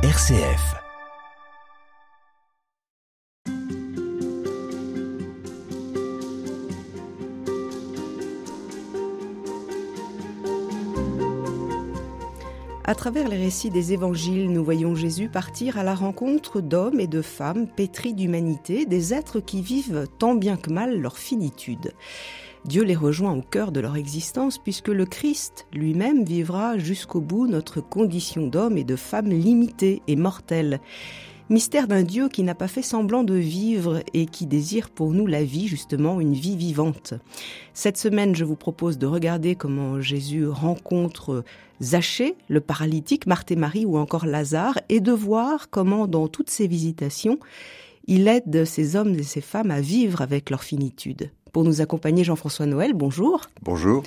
RCF. À travers les récits des évangiles, nous voyons Jésus partir à la rencontre d'hommes et de femmes pétris d'humanité, des êtres qui vivent tant bien que mal leur finitude. Dieu les rejoint au cœur de leur existence puisque le Christ lui-même vivra jusqu'au bout notre condition d'homme et de femme limitée et mortelle. Mystère d'un Dieu qui n'a pas fait semblant de vivre et qui désire pour nous la vie, justement, une vie vivante. Cette semaine, je vous propose de regarder comment Jésus rencontre Zachée, le paralytique, Marthe et Marie ou encore Lazare, et de voir comment, dans toutes ces visitations, il aide ces hommes et ces femmes à vivre avec leur finitude. Pour nous accompagner, Jean-François Noël, bonjour. Bonjour.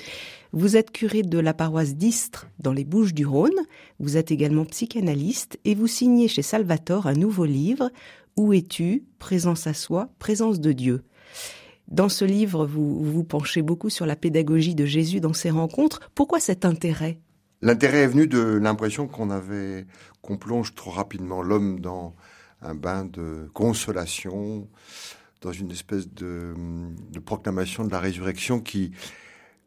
Vous êtes curé de la paroisse d'Istres dans les Bouches du Rhône. Vous êtes également psychanalyste et vous signez chez Salvatore un nouveau livre, Où es-tu? Présence à soi, présence de Dieu. Dans ce livre, vous vous penchez beaucoup sur la pédagogie de Jésus dans ses rencontres. Pourquoi cet intérêt? L'intérêt est venu de l'impression qu'on avait, qu'on plonge trop rapidement l'homme dans un bain de consolation, dans une espèce de, proclamation de la résurrection qui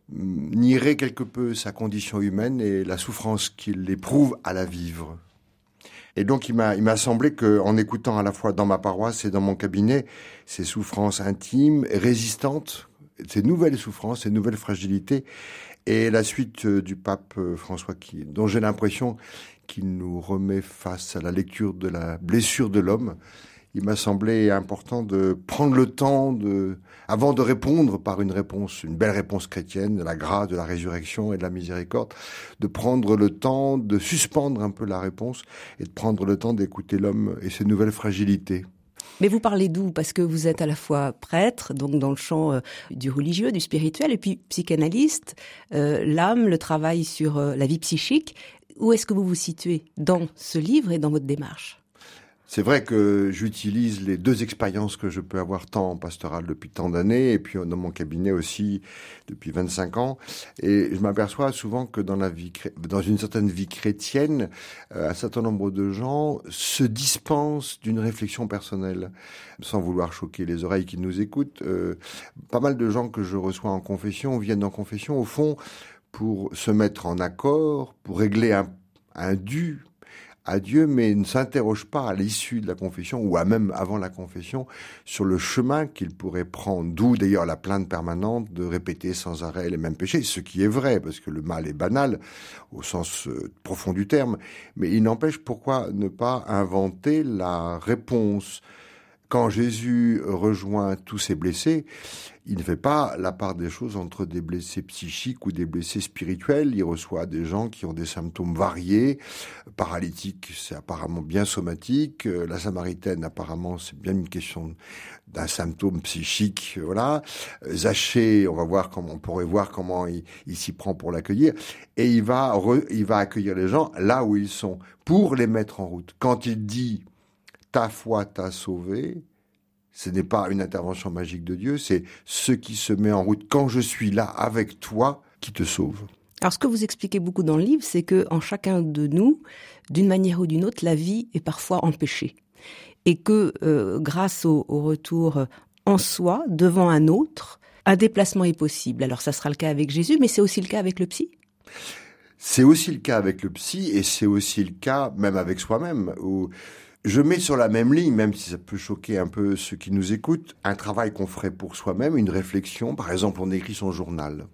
nierait quelque peu sa condition humaine et la souffrance qu'il éprouve à la vivre. Et donc il m'a il m'a semblé que en écoutant à la fois dans ma paroisse et dans mon cabinet ces souffrances intimes, résistantes, ces nouvelles souffrances, ces nouvelles fragilités, et la suite euh, du pape euh, François qui, dont j'ai l'impression qu'il nous remet face à la lecture de la blessure de l'homme il m'a semblé important de prendre le temps de, avant de répondre par une réponse, une belle réponse chrétienne, de la grâce, de la résurrection et de la miséricorde, de prendre le temps de suspendre un peu la réponse et de prendre le temps d'écouter l'homme et ses nouvelles fragilités. Mais vous parlez d'où? Parce que vous êtes à la fois prêtre, donc dans le champ euh, du religieux, du spirituel, et puis psychanalyste, euh, l'âme, le travail sur euh, la vie psychique. Où est-ce que vous vous situez dans ce livre et dans votre démarche? C'est vrai que j'utilise les deux expériences que je peux avoir tant en pastoral depuis tant d'années et puis dans mon cabinet aussi depuis 25 ans. Et je m'aperçois souvent que dans la vie, dans une certaine vie chrétienne, euh, un certain nombre de gens se dispensent d'une réflexion personnelle, sans vouloir choquer les oreilles qui nous écoutent. Euh, pas mal de gens que je reçois en confession viennent en confession au fond pour se mettre en accord, pour régler un, un dû à Dieu, mais ne s'interroge pas à l'issue de la confession ou à même avant la confession sur le chemin qu'il pourrait prendre. D'où d'ailleurs la plainte permanente de répéter sans arrêt les mêmes péchés, ce qui est vrai, parce que le mal est banal au sens euh, profond du terme, mais il n'empêche pourquoi ne pas inventer la réponse? Quand Jésus rejoint tous ses blessés, il ne fait pas la part des choses entre des blessés psychiques ou des blessés spirituels. Il reçoit des gens qui ont des symptômes variés. Paralytique, c'est apparemment bien somatique. La Samaritaine, apparemment, c'est bien une question d'un symptôme psychique. Voilà. Zaché, on va voir comment, on pourrait voir comment il, s'y prend pour l'accueillir. Et il va, il va accueillir les gens là où ils sont pour les mettre en route. Quand il dit ta foi t'a sauvé, ce n'est pas une intervention magique de Dieu, c'est ce qui se met en route quand je suis là avec toi qui te sauve. Alors ce que vous expliquez beaucoup dans le livre, c'est que en chacun de nous, d'une manière ou d'une autre, la vie est parfois empêchée. Et que euh, grâce au, au, retour en soi, devant un autre, un déplacement est possible. Alors ça sera le cas avec Jésus, mais c'est aussi le cas avec le psy. C'est aussi le cas avec le psy et c'est aussi le cas même avec soi-même. Où je mets sur la même ligne, même si ça peut choquer un peu ceux qui nous écoutent, un travail qu'on ferait pour soi-même, une réflexion. Par exemple, on écrit son journal.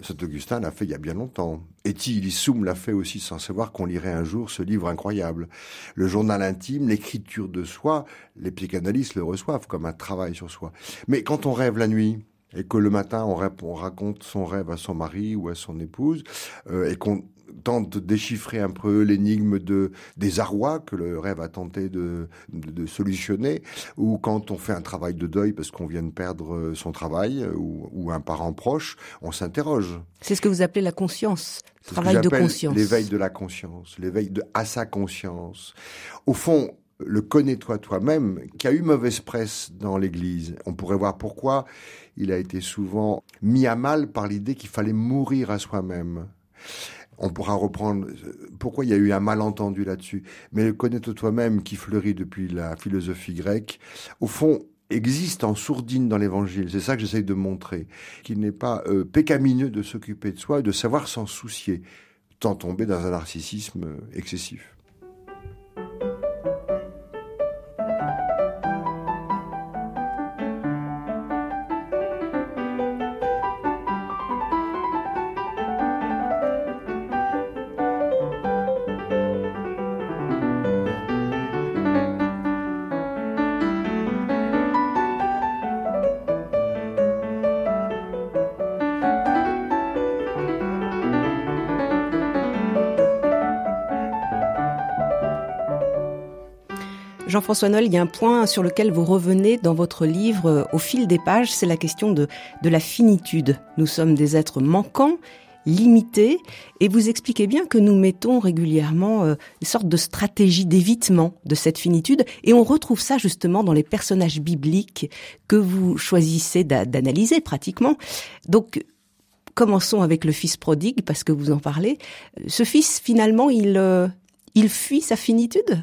Saint-Augustin l'a fait il y a bien longtemps. Eti Ilissoum l'a fait aussi sans savoir qu'on lirait un jour ce livre incroyable. Le journal intime, l'écriture de soi, les psychanalystes le reçoivent comme un travail sur soi. Mais quand on rêve la nuit, et que le matin on, on, raconte son rêve à son mari ou à son épouse, euh, et qu'on tente de déchiffrer un peu l'énigme de des arrois que le rêve a tenté de, de, solutionner, ou quand on fait un travail de deuil parce qu'on vient de perdre son travail ou, ou un parent proche, on s'interroge. C'est ce que vous appelez la conscience, travail de conscience. L'éveil de la conscience, l'éveil de à sa conscience. Au fond, le connais-toi toi-même, qui a eu mauvaise presse dans l'Église. On pourrait voir pourquoi il a été souvent mis à mal par l'idée qu'il fallait mourir à soi-même. On pourra reprendre pourquoi il y a eu un malentendu là-dessus? Mais connaître toi-même qui fleurit depuis la philosophie grecque, au fond, existe en sourdine dans l'évangile. C'est ça que j'essaye de montrer. Qu'il n'est pas euh, pécamineux de s'occuper de soi et de savoir s'en soucier, tant tomber dans un narcissisme euh, excessif. Jean-François Noël, il y a un point sur lequel vous revenez dans votre livre euh, au fil des pages, c'est la question de, de la finitude. Nous sommes des êtres manquants, limités, et vous expliquez bien que nous mettons régulièrement euh, une sorte de stratégie d'évitement de cette finitude, et on retrouve ça justement dans les personnages bibliques que vous choisissez d'analyser pratiquement. Donc, commençons avec le fils prodigue, parce que vous en parlez. Ce fils, finalement, il, euh, il fuit sa finitude?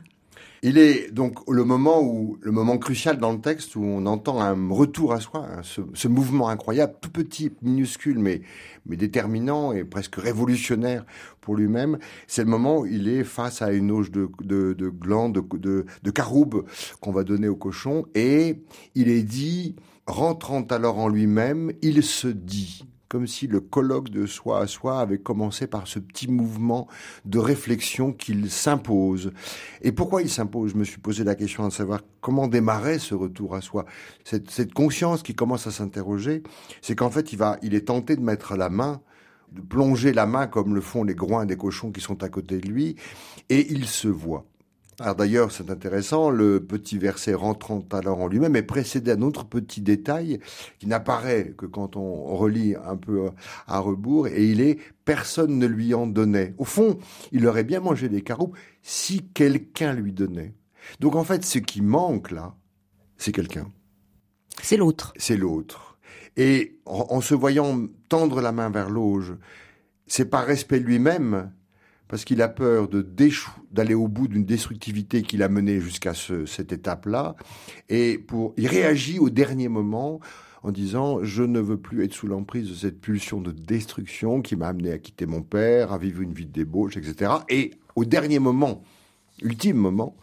Il est donc le moment où le moment crucial dans le texte où on entend un retour à soi, hein, ce, mouvement incroyable, tout petit, minuscule, mais déterminant et presque révolutionnaire pour lui-même. C'est le moment où il est face à une auge de de, de gland, de de, de caroube qu'on va donner au cochon et il est dit rentrant alors en lui-même, il se dit comme si le colloque de soi à soi avait commencé par ce petit mouvement de réflexion qu'il s'impose. Et pourquoi il s'impose? Je me suis posé la question de savoir comment démarrer ce retour à soi. Cette, conscience qui commence à s'interroger, c'est qu'en fait, il, va, il est tenté de mettre la main de plonger la main comme le font les groins des cochons qui sont à côté de lui, et il se voit. Alors d'ailleurs, c'est intéressant, le petit verset rentrant alors en lui-même est précédé d'un autre petit détail qui n'apparaît que quand on relit un peu à rebours, et il est « personne ne lui en donnait ». Au fond, il aurait bien mangé des caroupes si quelqu'un lui donnait. Donc en fait, ce qui manque là, c'est quelqu'un. C'est l'autre. C'est l'autre. Et en, en, se voyant tendre la main vers l'auge, c'est par respect lui-même parce qu'il a peur de d'aller au bout d'une destructivité qu'il a menée jusqu'à cette étape-là, et pour, il réagit au dernier moment en disant je ne veux plus être sous l'emprise de cette pulsion de destruction qui m'a amené à quitter mon père, à vivre une vie de débauche, etc. Et au dernier moment, ultime moment,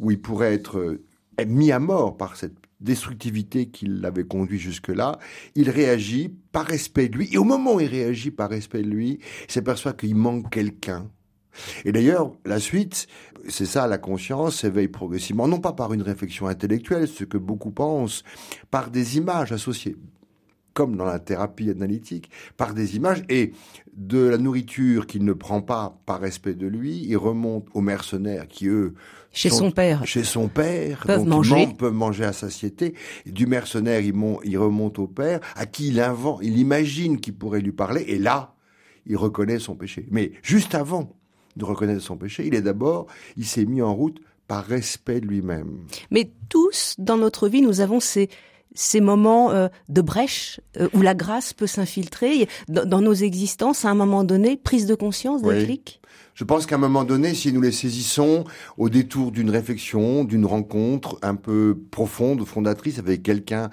où il pourrait être mis à mort par cette destructivité qui l'avait conduit jusque-là, il réagit par respect de lui. Et au moment où il réagit par respect de lui, il s'aperçoit qu'il manque quelqu'un et d'ailleurs, la suite, c'est ça, la conscience s'éveille progressivement, non pas par une réflexion intellectuelle, ce que beaucoup pensent, par des images associées comme dans la thérapie analytique, par des images et de la nourriture qu'il ne prend pas par respect de lui, il remonte aux mercenaires qui eux chez son père, chez son père, peuvent manger, peuvent manger à satiété. du mercenaire, il, il remonte au père, à qui il invente, il imagine qu'il pourrait lui parler, et là, il reconnaît son péché. Mais juste avant, de reconnaître son péché. Il est d'abord, il s'est mis en route par respect de lui-même. Mais tous, dans notre vie, nous avons ces, ces moments euh, de brèche euh, où la grâce peut s'infiltrer dans, nos existences à un moment donné, prise de conscience, déclic Je pense qu'à un moment donné, si nous les saisissons au détour d'une réflexion, d'une rencontre un peu profonde, fondatrice avec quelqu'un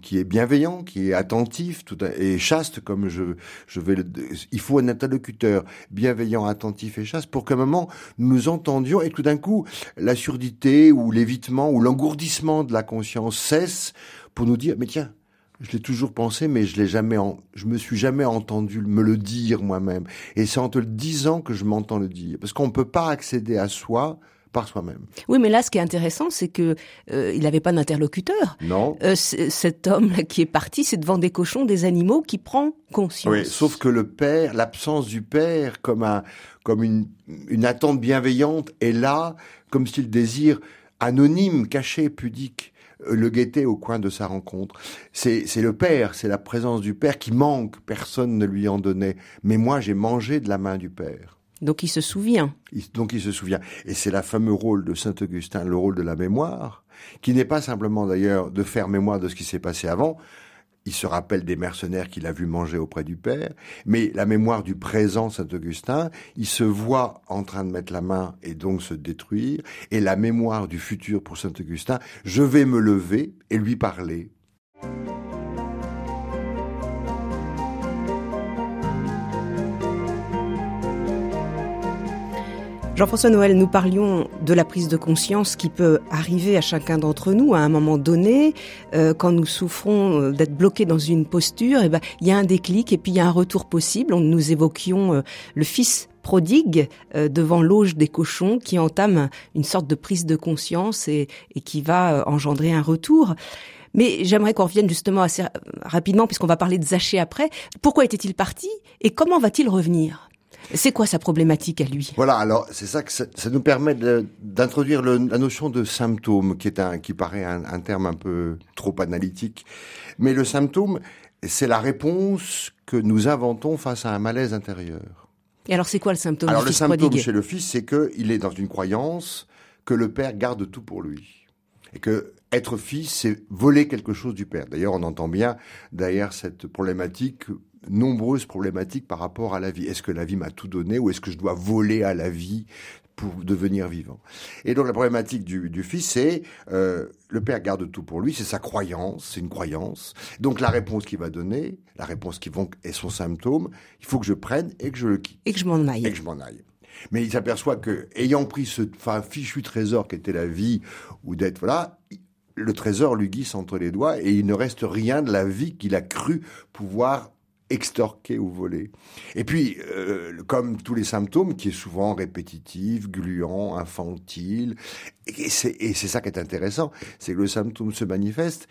qui est bienveillant, qui est attentif, tout et chaste, comme je, je vais le, il faut un interlocuteur bienveillant, attentif et chaste pour qu'à un moment nous entendions et tout d'un coup la surdité ou l'évitement ou l'engourdissement de la conscience cesse pour nous dire mais tiens je l'ai toujours pensé, mais je l'ai jamais, je me suis jamais entendu me le dire moi-même. Et c'est en te le disant que je m'entends le dire, parce qu'on ne peut pas accéder à soi par soi-même. Oui, mais là, ce qui est intéressant, c'est que euh, il n'avait pas d'interlocuteur. Non. Euh, cet homme là qui est parti, c'est devant des cochons, des animaux, qui prend conscience. Oui, sauf que le père, l'absence du père, comme un, comme une, une attente bienveillante, est là, comme s'il désire anonyme, caché, pudique euh, le guettait au coin de sa rencontre. C'est, c'est le père, c'est la présence du père qui manque, personne ne lui en donnait. Mais moi, j'ai mangé de la main du père. Donc il se souvient. donc il se souvient. Et c'est la fameux rôle de Saint Augustin, le rôle de la mémoire, qui n'est pas simplement d'ailleurs de faire mémoire de ce qui s'est passé avant, il se rappelle des mercenaires qu'il a vus manger auprès du Père, mais la mémoire du présent Saint-Augustin, il se voit en train de mettre la main et donc se détruire, et la mémoire du futur pour Saint-Augustin, je vais me lever et lui parler. Jean-François Noël, nous parlions de la prise de conscience qui peut arriver à chacun d'entre nous à un moment donné, euh, quand nous souffrons euh, d'être bloqués dans une posture. Et eh ben, il y a un déclic et puis il y a un retour possible. Nous évoquions euh, le fils prodigue devant l'auge des cochons qui entame une sorte de prise de conscience et, et qui va engendrer un retour. Mais j'aimerais qu'on revienne justement assez rapidement, puisqu'on va parler de Zaché après. Pourquoi était-il parti et comment va-t-il revenir? C'est quoi sa problématique à lui? Voilà, alors c'est ça que ça, nous permet d'introduire la notion de symptôme, qui est un, qui paraît un, terme un peu trop analytique, mais le symptôme, c'est la réponse que nous inventons face à un malaise intérieur. Et alors c'est quoi le symptôme? Alors le symptôme chez le fils, c'est qu'il est dans une croyance que le père garde tout pour lui. Et que être fils, c'est voler quelque chose du père. D'ailleurs, on entend bien derrière cette problématique nombreuses problématiques par rapport à la vie. Est-ce que la vie m'a tout donné ou est-ce que je dois voler à la vie pour devenir vivant? Et donc la problématique du, fils, c'est euh, le père garde tout pour lui, c'est sa croyance, c'est une croyance. Donc la réponse qu'il va donner, la réponse qui vont est son symptôme, il faut que je prenne et que je le quitte. Et que je m'en aille. Et que je m'en aille. Mais il s'aperçoit que, ayant pris ce fichu trésor qui était la vie, ou d'être, voilà, le trésor lui glisse entre les doigts et il ne reste rien de la vie qu'il a cru pouvoir extorquer ou voler. Et puis, euh, comme tous les symptômes, qui est souvent répétitif, gluant, infantile, et c'est ça qui est intéressant, c'est que le symptôme se manifeste,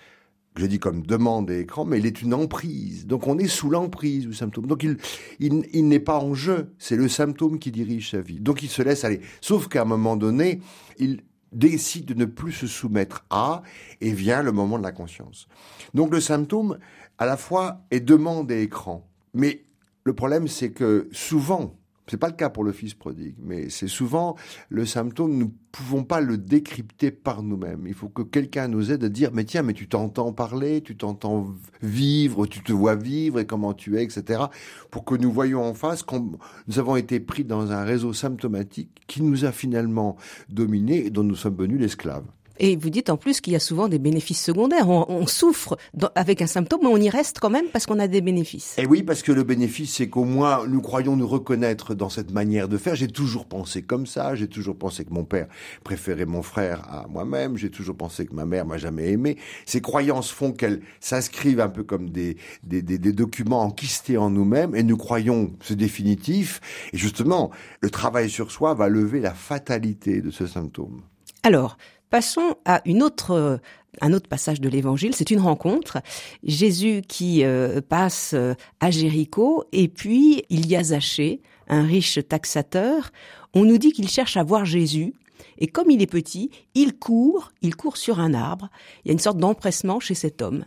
je dis comme demande et écran, mais il est une emprise. Donc on est sous l'emprise du symptôme. Donc il, il, il n'est pas en jeu, c'est le symptôme qui dirige sa vie. Donc il se laisse aller. Sauf qu'à un moment donné, il décide de ne plus se soumettre à, et vient le moment de la conscience. Donc le symptôme, à la fois est demande et écran. Mais le problème, c'est que souvent, c'est pas le cas pour le fils prodigue, mais c'est souvent le symptôme, nous ne pouvons pas le décrypter par nous-mêmes. Il faut que quelqu'un nous aide à dire, mais tiens, mais tu t'entends parler, tu t'entends vivre, tu te vois vivre et comment tu es, etc. Pour que nous voyions en face qu'on nous avons été pris dans un réseau symptomatique qui nous a finalement dominés et dont nous sommes venus l'esclave. Et vous dites en plus qu'il y a souvent des bénéfices secondaires. On, souffre avec un symptôme, mais on y reste quand même parce qu'on a des bénéfices. Et oui, parce que le bénéfice, c'est qu'au moins nous croyons nous reconnaître dans cette manière de faire. J'ai toujours pensé comme ça. J'ai toujours pensé que mon père préférait mon frère à moi-même. J'ai toujours pensé que ma mère m'a jamais aimé. Ces croyances font qu'elles s'inscrivent un peu comme des, des, des, des documents enquistés en nous-mêmes et nous croyons c'est définitif. Et justement, le travail sur soi va lever la fatalité de ce symptôme. Alors, Passons à une autre, euh, un autre passage de l'évangile, c'est une rencontre. Jésus qui euh, passe euh, à Jéricho et puis il y a Zachée, un riche taxateur. On nous dit qu'il cherche à voir Jésus et comme il est petit, il court, il court sur un arbre. Il y a une sorte d'empressement chez cet homme.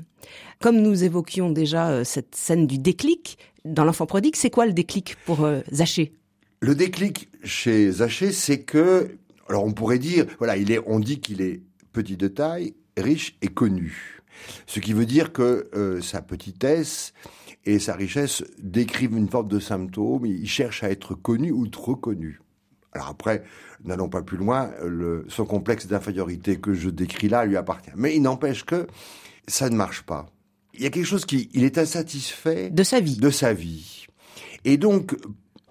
Comme nous évoquions déjà cette scène du déclic dans l'enfant prodigue, c'est quoi le déclic pour Zachée? Le déclic chez Zachée, c'est que alors on pourrait dire, voilà, il est, on dit qu'il est petit de taille, riche et connu. Ce qui veut dire que euh, sa petitesse et sa richesse décrivent une forme de symptôme. Il cherche à être connu ou trop connu. Alors après, n'allons pas plus loin, le, son complexe d'infériorité que je décris là lui appartient. Mais il n'empêche que ça ne marche pas. Il y a quelque chose qui, il est insatisfait de sa vie. De sa vie. Et donc,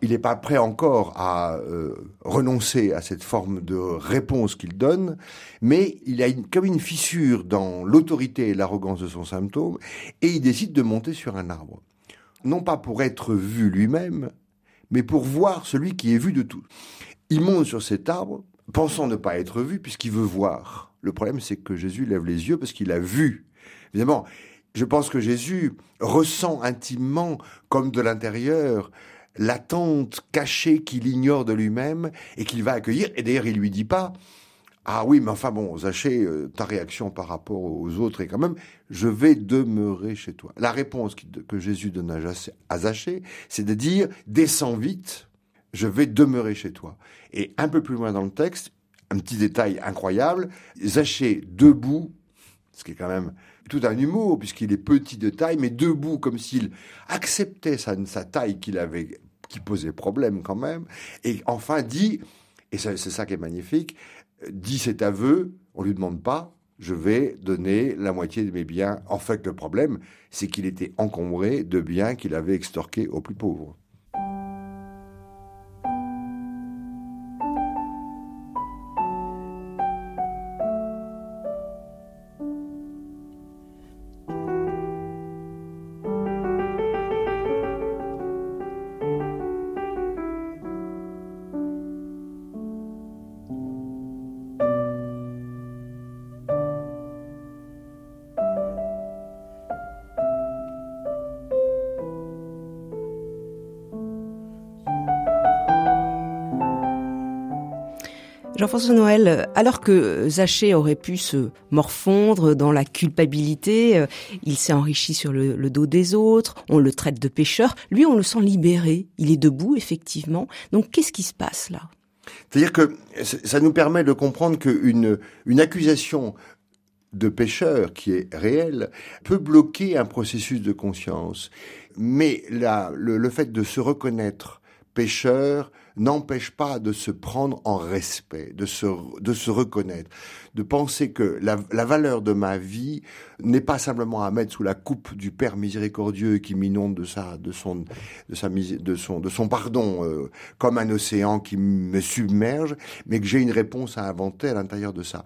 il n'est pas prêt encore à euh, renoncer à cette forme de réponse qu'il donne, mais il a comme une fissure dans l'autorité et l'arrogance de son symptôme, et il décide de monter sur un arbre. Non pas pour être vu lui-même, mais pour voir celui qui est vu de tout. Il monte sur cet arbre, pensant ne pas être vu, puisqu'il veut voir. Le problème, c'est que Jésus lève les yeux parce qu'il a vu. Évidemment, je pense que Jésus ressent intimement, comme de l'intérieur, l'attente cachée qu'il ignore de lui-même et qu'il va accueillir. Et d'ailleurs, il lui dit pas, ah oui, mais enfin bon, Zachée, euh, ta réaction par rapport aux autres est quand même, je vais demeurer chez toi. La réponse que Jésus donne à Zachée, c'est de dire, descends vite, je vais demeurer chez toi. Et un peu plus loin dans le texte, un petit détail incroyable, Zachée debout ce qui est quand même tout un humour, puisqu'il est petit de taille, mais debout, comme s'il acceptait sa taille qu'il avait, qui posait problème quand même, et enfin dit, et c'est ça qui est magnifique, dit cet aveu, on lui demande pas, je vais donner la moitié de mes biens. En fait, le problème, c'est qu'il était encombré de biens qu'il avait extorqués aux plus pauvres. Jean-François Noël, alors que Zaché aurait pu se morfondre dans la culpabilité, euh, il s'est enrichi sur le, dos des autres, on le traite de pécheur, lui on le sent libéré, il est debout effectivement. Donc qu'est-ce qui se passe là? C'est-à-dire que ça nous permet de comprendre qu'une une accusation de pécheur qui est réelle peut bloquer un processus de conscience. Mais là, le fait de se reconnaître pécheur n'empêche pas de se prendre en respect, de se, de se reconnaître, de penser que la, la valeur de ma vie n'est pas simplement à mettre sous la coupe du Père miséricordieux qui m'inonde de sa, de son, de sa, de son, de son pardon, euh, comme un océan qui me submerge, mais que j'ai une réponse à inventer à l'intérieur de ça.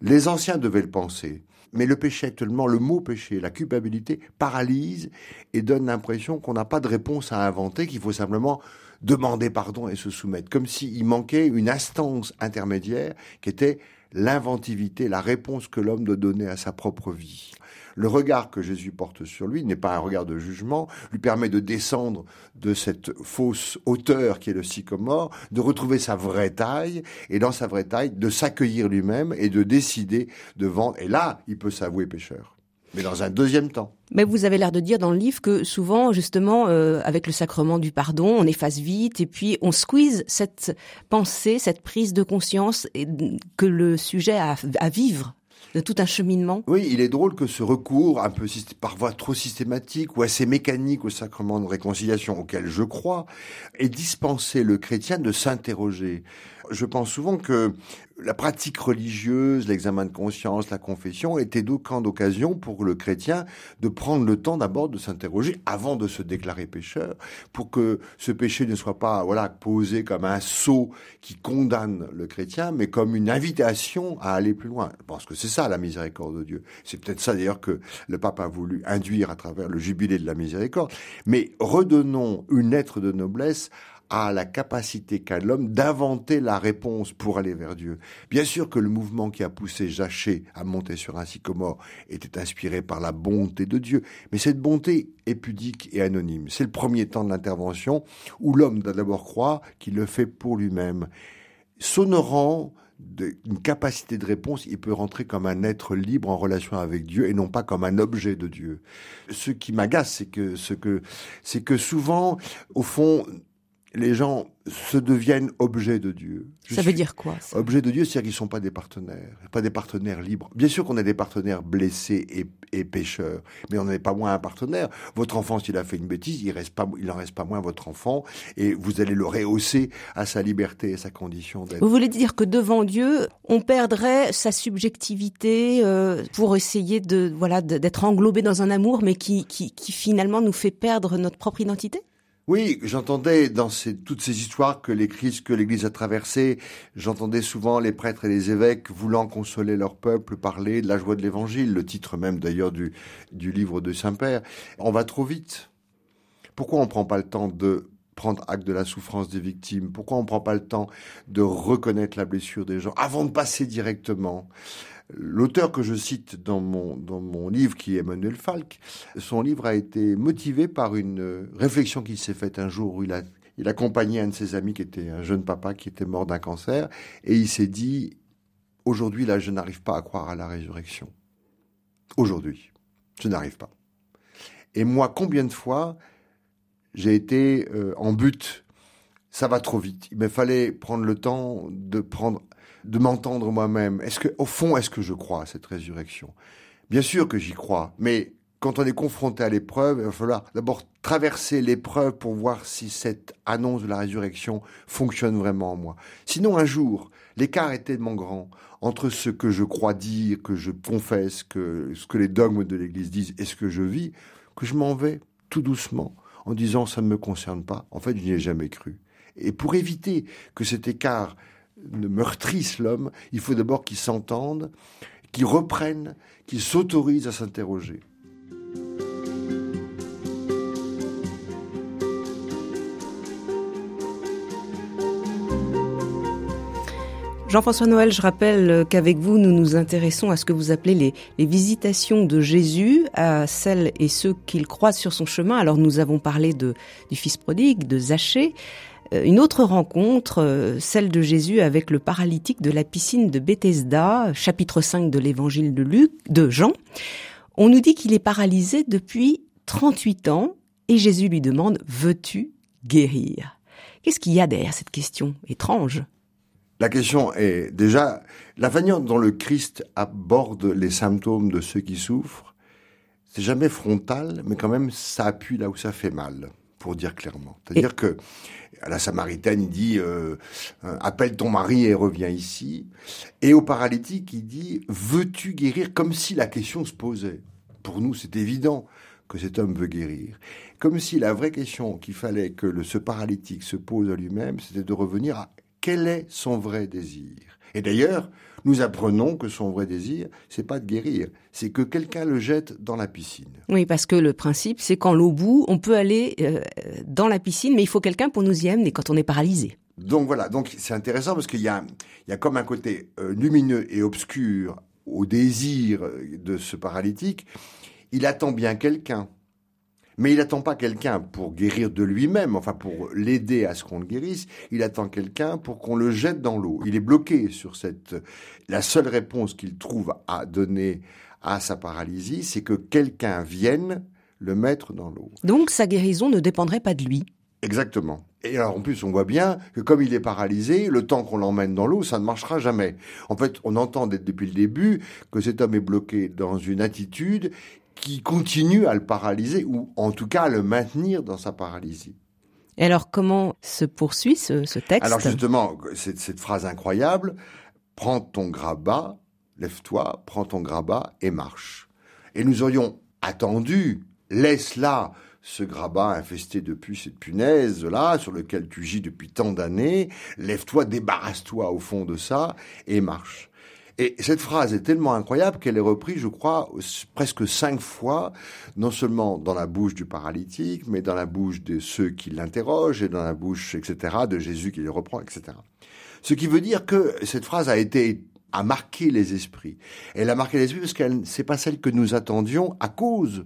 Les anciens devaient le penser. Mais le péché actuellement, le mot péché, la culpabilité, paralyse et donne l'impression qu'on n'a pas de réponse à inventer, qu'il faut simplement demander pardon et se soumettre, comme s'il manquait une instance intermédiaire qui était l'inventivité, la réponse que l'homme doit donner à sa propre vie. Le regard que Jésus porte sur lui n'est pas un regard de jugement, lui permet de descendre de cette fausse hauteur qui est le sycomore, de retrouver sa vraie taille, et dans sa vraie taille, de s'accueillir lui-même et de décider de vendre. Et là, il peut s'avouer pécheur mais dans un deuxième temps. Mais vous avez l'air de dire dans le livre que souvent, justement, euh, avec le sacrement du pardon, on efface vite et puis on squeeze cette pensée, cette prise de conscience et que le sujet a à vivre de tout un cheminement. Oui, il est drôle que ce recours, un peu parfois trop systématique ou assez mécanique au sacrement de réconciliation auquel je crois, ait dispensé le chrétien de s'interroger. Je pense souvent que la pratique religieuse, l'examen de conscience, la confession étaient d'aucun d'occasion pour le chrétien de prendre le temps d'abord de s'interroger avant de se déclarer pécheur, pour que ce péché ne soit pas voilà posé comme un sceau qui condamne le chrétien, mais comme une invitation à aller plus loin. Je pense que c'est ça la miséricorde de Dieu. C'est peut-être ça d'ailleurs que le pape a voulu induire à travers le jubilé de la miséricorde. Mais redonnons une lettre de noblesse a la capacité qu'a l'homme d'inventer la réponse pour aller vers Dieu. Bien sûr que le mouvement qui a poussé Jaché à monter sur un sycomore était inspiré par la bonté de Dieu, mais cette bonté est pudique et anonyme. C'est le premier temps de l'intervention où l'homme doit d'abord croire qu'il le fait pour lui-même. S'honorant d'une capacité de réponse, il peut rentrer comme un être libre en relation avec Dieu et non pas comme un objet de Dieu. Ce qui m'agace, c'est que, ce que, c'est que souvent, au fond, les gens se deviennent objets de Dieu. ça veut dire quoi Objets de Dieu, c'est-à-dire qu'ils ne sont pas des partenaires, pas des partenaires libres. Bien sûr qu'on a des partenaires blessés et, et pécheurs, mais on n'est pas moins un partenaire. Votre enfant, s'il a fait une bêtise, il reste pas, il en reste pas moins votre enfant, et vous allez le rehausser à sa liberté et sa condition d'être. Vous voulez dire que devant Dieu, on perdrait sa subjectivité euh, pour essayer de voilà d'être englobé dans un amour, mais qui, qui, qui finalement nous fait perdre notre propre identité? Oui, j'entendais dans toutes ces histoires que les crises que l'Église a traversées, j'entendais souvent les prêtres et les évêques voulant consoler leur peuple parler de la joie de l'Évangile, le titre même d'ailleurs du, du livre de Saint-Père. On va trop vite. Pourquoi on ne prend pas le temps de prendre acte de la souffrance des victimes? Pourquoi on ne prend pas le temps de reconnaître la blessure des gens avant de passer directement? L'auteur que je cite dans mon, dans mon livre, qui est Emmanuel Falk, son livre a été motivé par une réflexion qu'il s'est faite un jour où il a, il accompagnait un de ses amis qui était un jeune papa qui était mort d'un cancer, et il s'est dit, aujourd'hui, là, je n'arrive pas à croire à la résurrection. Aujourd'hui, je n'arrive pas. Et moi, combien de fois j'ai été euh, en but? Ça va trop vite. Il me fallait prendre le temps de prendre de m'entendre moi-même. Est-ce que, au fond, est-ce que je crois à cette résurrection? Bien sûr que j'y crois, mais quand on est confronté à l'épreuve, il va falloir d'abord traverser l'épreuve pour voir si cette annonce de la résurrection fonctionne vraiment en moi. Sinon, un jour, l'écart est tellement grand entre ce que je crois dire, que je confesse, que ce que les dogmes de l'Église disent et ce que je vis, que je m'en vais tout doucement en disant ça ne me concerne pas. En fait, je n'y ai jamais cru. Et pour éviter que cet écart ne meurtrisse l'homme, il faut d'abord qu'il s'entende, qu'il reprenne, qu'il s'autorise à s'interroger. Jean-François Noël, je rappelle qu'avec vous, nous nous intéressons à ce que vous appelez les, les, visitations de Jésus à celles et ceux qu'il croise sur son chemin. Alors nous avons parlé de, du Fils prodigue, de Zachée. Euh, une autre rencontre, euh, celle de Jésus avec le paralytique de la piscine de Bethesda, chapitre 5 de l'évangile de Luc, de Jean. On nous dit qu'il est paralysé depuis 38 ans et Jésus lui demande, veux-tu guérir? Qu'est-ce qu'il y a derrière cette question étrange? La question est déjà la manière dont le Christ aborde les symptômes de ceux qui souffrent. C'est jamais frontal, mais quand même ça appuie là où ça fait mal, pour dire clairement. C'est-à-dire que à la Samaritaine, il dit euh, euh, appelle ton mari et reviens ici. Et au paralytique, il dit veux-tu guérir Comme si la question se posait? Pour nous, c'est évident que cet homme veut guérir. Comme si la vraie question qu'il fallait que le, ce paralytique se pose à lui-même, c'était de revenir à quel est son vrai désir Et d'ailleurs, nous apprenons que son vrai désir, c'est pas de guérir, c'est que quelqu'un le jette dans la piscine. Oui, parce que le principe, c'est qu'en l'eau bout, on peut aller euh, dans la piscine, mais il faut quelqu'un pour nous y amener quand on est paralysé. Donc voilà, donc c'est intéressant parce qu'il y a, il y a comme un côté euh, lumineux et obscur au désir de ce paralytique. Il attend bien quelqu'un. Mais il n'attend pas quelqu'un pour guérir de lui-même, enfin pour l'aider à ce qu'on le guérisse. Il attend quelqu'un pour qu'on le jette dans l'eau. Il est bloqué sur cette. La seule réponse qu'il trouve à donner à sa paralysie, c'est que quelqu'un vienne le mettre dans l'eau. Donc sa guérison ne dépendrait pas de lui. Exactement. Et alors en plus, on voit bien que comme il est paralysé, le temps qu'on l'emmène dans l'eau, ça ne marchera jamais. En fait, on entend depuis le début que cet homme est bloqué dans une attitude qui continue à le paralyser, ou en tout cas à le maintenir dans sa paralysie. Et alors comment se poursuit ce, texte? Alors justement, cette, cette phrase incroyable, prends ton grabat, lève-toi, prends ton grabat et marche. Et nous aurions attendu, laisse là ce grabat infesté de puces et de punaises là, sur lequel tu gis depuis tant d'années, lève-toi, débarrasse-toi au fond de ça et marche. Et cette phrase est tellement incroyable qu'elle est reprise, je crois, presque cinq fois, non seulement dans la bouche du paralytique, mais dans la bouche de ceux qui l'interrogent et dans la bouche, etc., de Jésus qui le reprend, etc. Ce qui veut dire que cette phrase a été a marqué les esprits. Elle a marqué les esprits parce qu'elle c'est pas celle que nous attendions à cause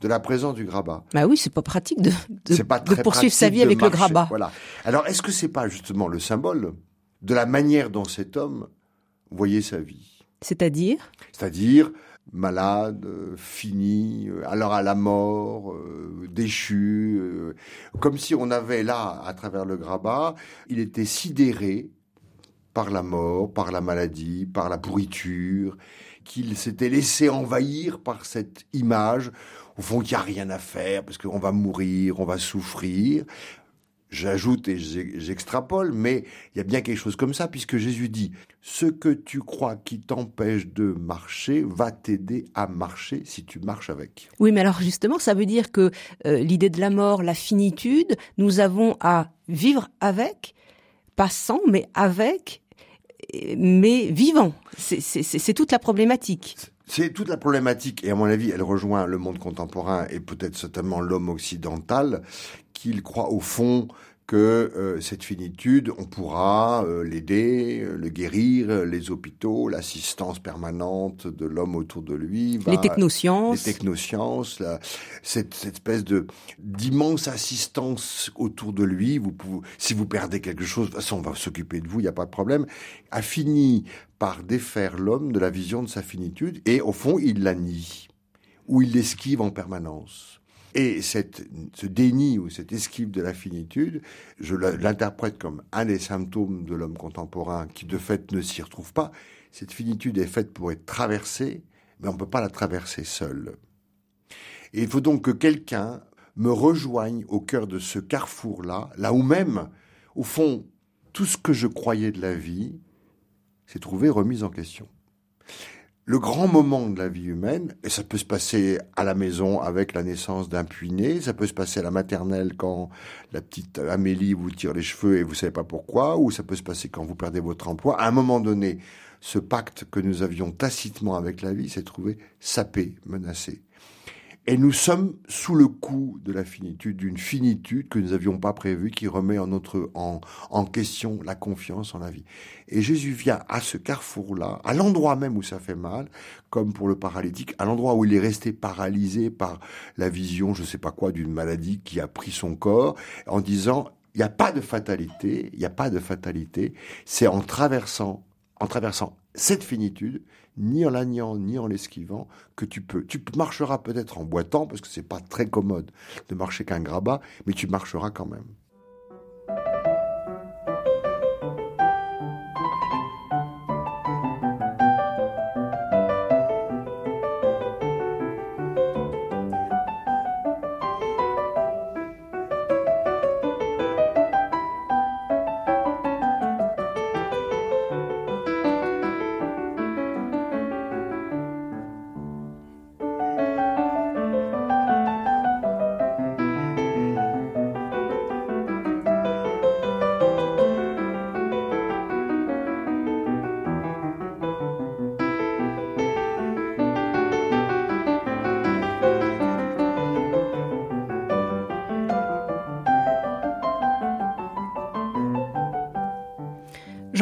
de la présence du grabat. Bah oui, c'est pas pratique de, de, poursuivre sa vie avec le grabat. Voilà. Alors, est-ce que c'est pas justement le symbole de la manière dont cet homme voyez sa vie. C'est-à-dire C'est-à-dire malade, fini, euh, alors à la mort, euh, déchu, euh, comme si on avait là, à travers le grabat, il était sidéré par la mort, par la maladie, par la pourriture, qu'il s'était laissé envahir par cette image, au fond qu'il n'y a rien à faire, parce qu'on va mourir, on va souffrir. J'ajoute et j'extrapole, mais il y a bien quelque chose comme ça, puisque Jésus dit, ce que tu crois qui t'empêche de marcher va t'aider à marcher si tu marches avec. Oui, mais alors justement, ça veut dire que euh, l'idée de la mort, la finitude, nous avons à vivre avec, pas sans, mais avec, mais vivant. C'est toute la problématique. C'est toute la problématique, et à mon avis, elle rejoint le monde contemporain et peut-être certainement l'homme occidental, qu'il croit au fond que euh, cette finitude, on pourra euh, l'aider, euh, le guérir, les hôpitaux, l'assistance permanente de l'homme autour de lui, les technosciences, les technosciences, cette, cette, espèce de d'immense assistance autour de lui. Vous pouvez, si vous perdez quelque chose, on va s'occuper de vous, il n'y a pas de problème. A fini par défaire l'homme de la vision de sa finitude et au fond, il la nie ou il l'esquive en permanence. Et cette, ce déni ou cette esquive de la finitude, je l'interprète comme un des symptômes de l'homme contemporain qui de fait ne s'y retrouve pas. Cette finitude est faite pour être traversée, mais on ne peut pas la traverser seul. Et il faut donc que quelqu'un me rejoigne au cœur de ce carrefour-là, là où même, au fond, tout ce que je croyais de la vie s'est trouvé remis en question le grand moment de la vie humaine, et ça peut se passer à la maison avec la naissance d'un puiné, ça peut se passer à la maternelle quand la petite Amélie vous tire les cheveux et vous savez pas pourquoi, ou ça peut se passer quand vous perdez votre emploi. À un moment donné, ce pacte que nous avions tacitement avec la vie s'est trouvé sapé, menacé. Et nous sommes sous le coup de la finitude, d'une finitude que nous n'avions pas prévue, qui remet en, en question la confiance en la vie. Et Jésus vient à ce carrefour-là, à l'endroit même où ça fait mal, comme pour le paralytique, à l'endroit où il est resté paralysé par la vision, je ne sais pas quoi, d'une maladie qui a pris son corps, en disant, il n'y a pas de fatalité, il n'y a pas de fatalité, c'est en traversant, en traversant cette finitude ni en l'agnant, ni en l'esquivant, que tu peux. Tu marcheras peut-être en boitant, parce que c'est pas très commode de marcher qu'un grabat, mais tu marcheras quand même.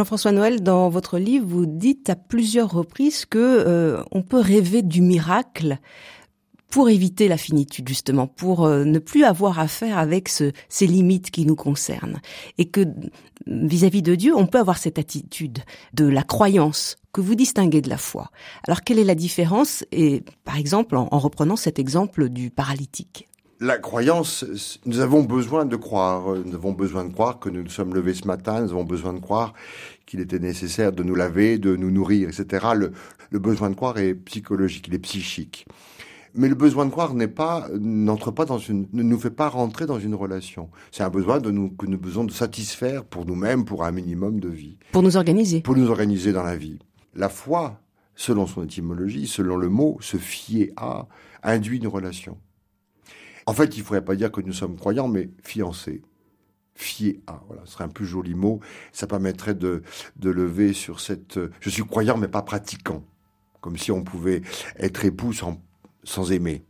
Jean-François Noël, dans votre livre, vous dites à plusieurs reprises que euh, on peut rêver du miracle pour éviter la finitude justement, pour euh, ne plus avoir affaire avec ce, ces limites qui nous concernent, et que vis-à-vis de Dieu, on peut avoir cette attitude de la croyance que vous distinguez de la foi. Alors quelle est la différence? Et par exemple, en reprenant cet exemple du paralytique la croyance, nous avons besoin de croire. Nous avons besoin de croire que nous nous sommes levés ce matin. Nous avons besoin de croire qu'il était nécessaire de nous laver, de nous nourrir, etc. Le, besoin de croire est psychologique, il est psychique. Mais le besoin de croire n'est pas, n'entre pas dans une, ne nous fait pas rentrer dans une relation. C'est un besoin de nous, que nous besoin de satisfaire pour nous-mêmes, pour un minimum de vie. Pour nous organiser. Pour nous organiser dans la vie. La foi, selon son étymologie, selon le mot, se fier à, induit une relation. En fait, il ne faudrait pas dire que nous sommes croyants, mais fiancés. Fier à, voilà, ce serait un plus joli mot. Ça permettrait de, lever sur cette. Je suis croyant, mais pas pratiquant. Comme si on pouvait être époux sans, sans aimer.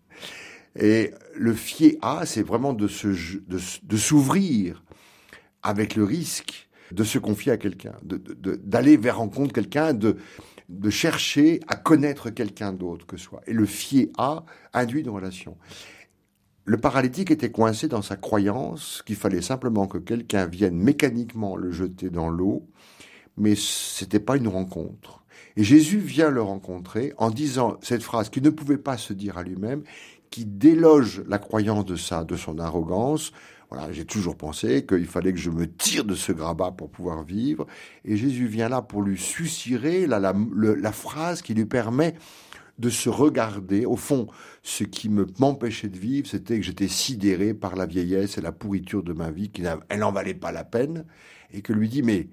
Et le fier à, c'est vraiment de, se, de, de s'ouvrir avec le risque de se confier à quelqu'un, d'aller vers rencontre quelqu'un, de, de chercher à connaître quelqu'un d'autre que soi. Et le fier à induit une relation. Le paralytique était coincé dans sa croyance qu'il fallait simplement que quelqu'un vienne mécaniquement le jeter dans l'eau, mais c'était pas une rencontre. Et Jésus vient le rencontrer en disant cette phrase qu'il ne pouvait pas se dire à lui-même, qui déloge la croyance de ça, de son arrogance. Voilà, j'ai toujours pensé qu'il fallait que je me tire de ce grabat pour pouvoir vivre. Et Jésus vient là pour lui susurrer la, la phrase qui lui permet de se regarder. Au fond, ce qui me m'empêchait de vivre, c'était que j'étais sidéré par la vieillesse et la pourriture de ma vie, qui elle n'en valait pas la peine, et que lui dit, mais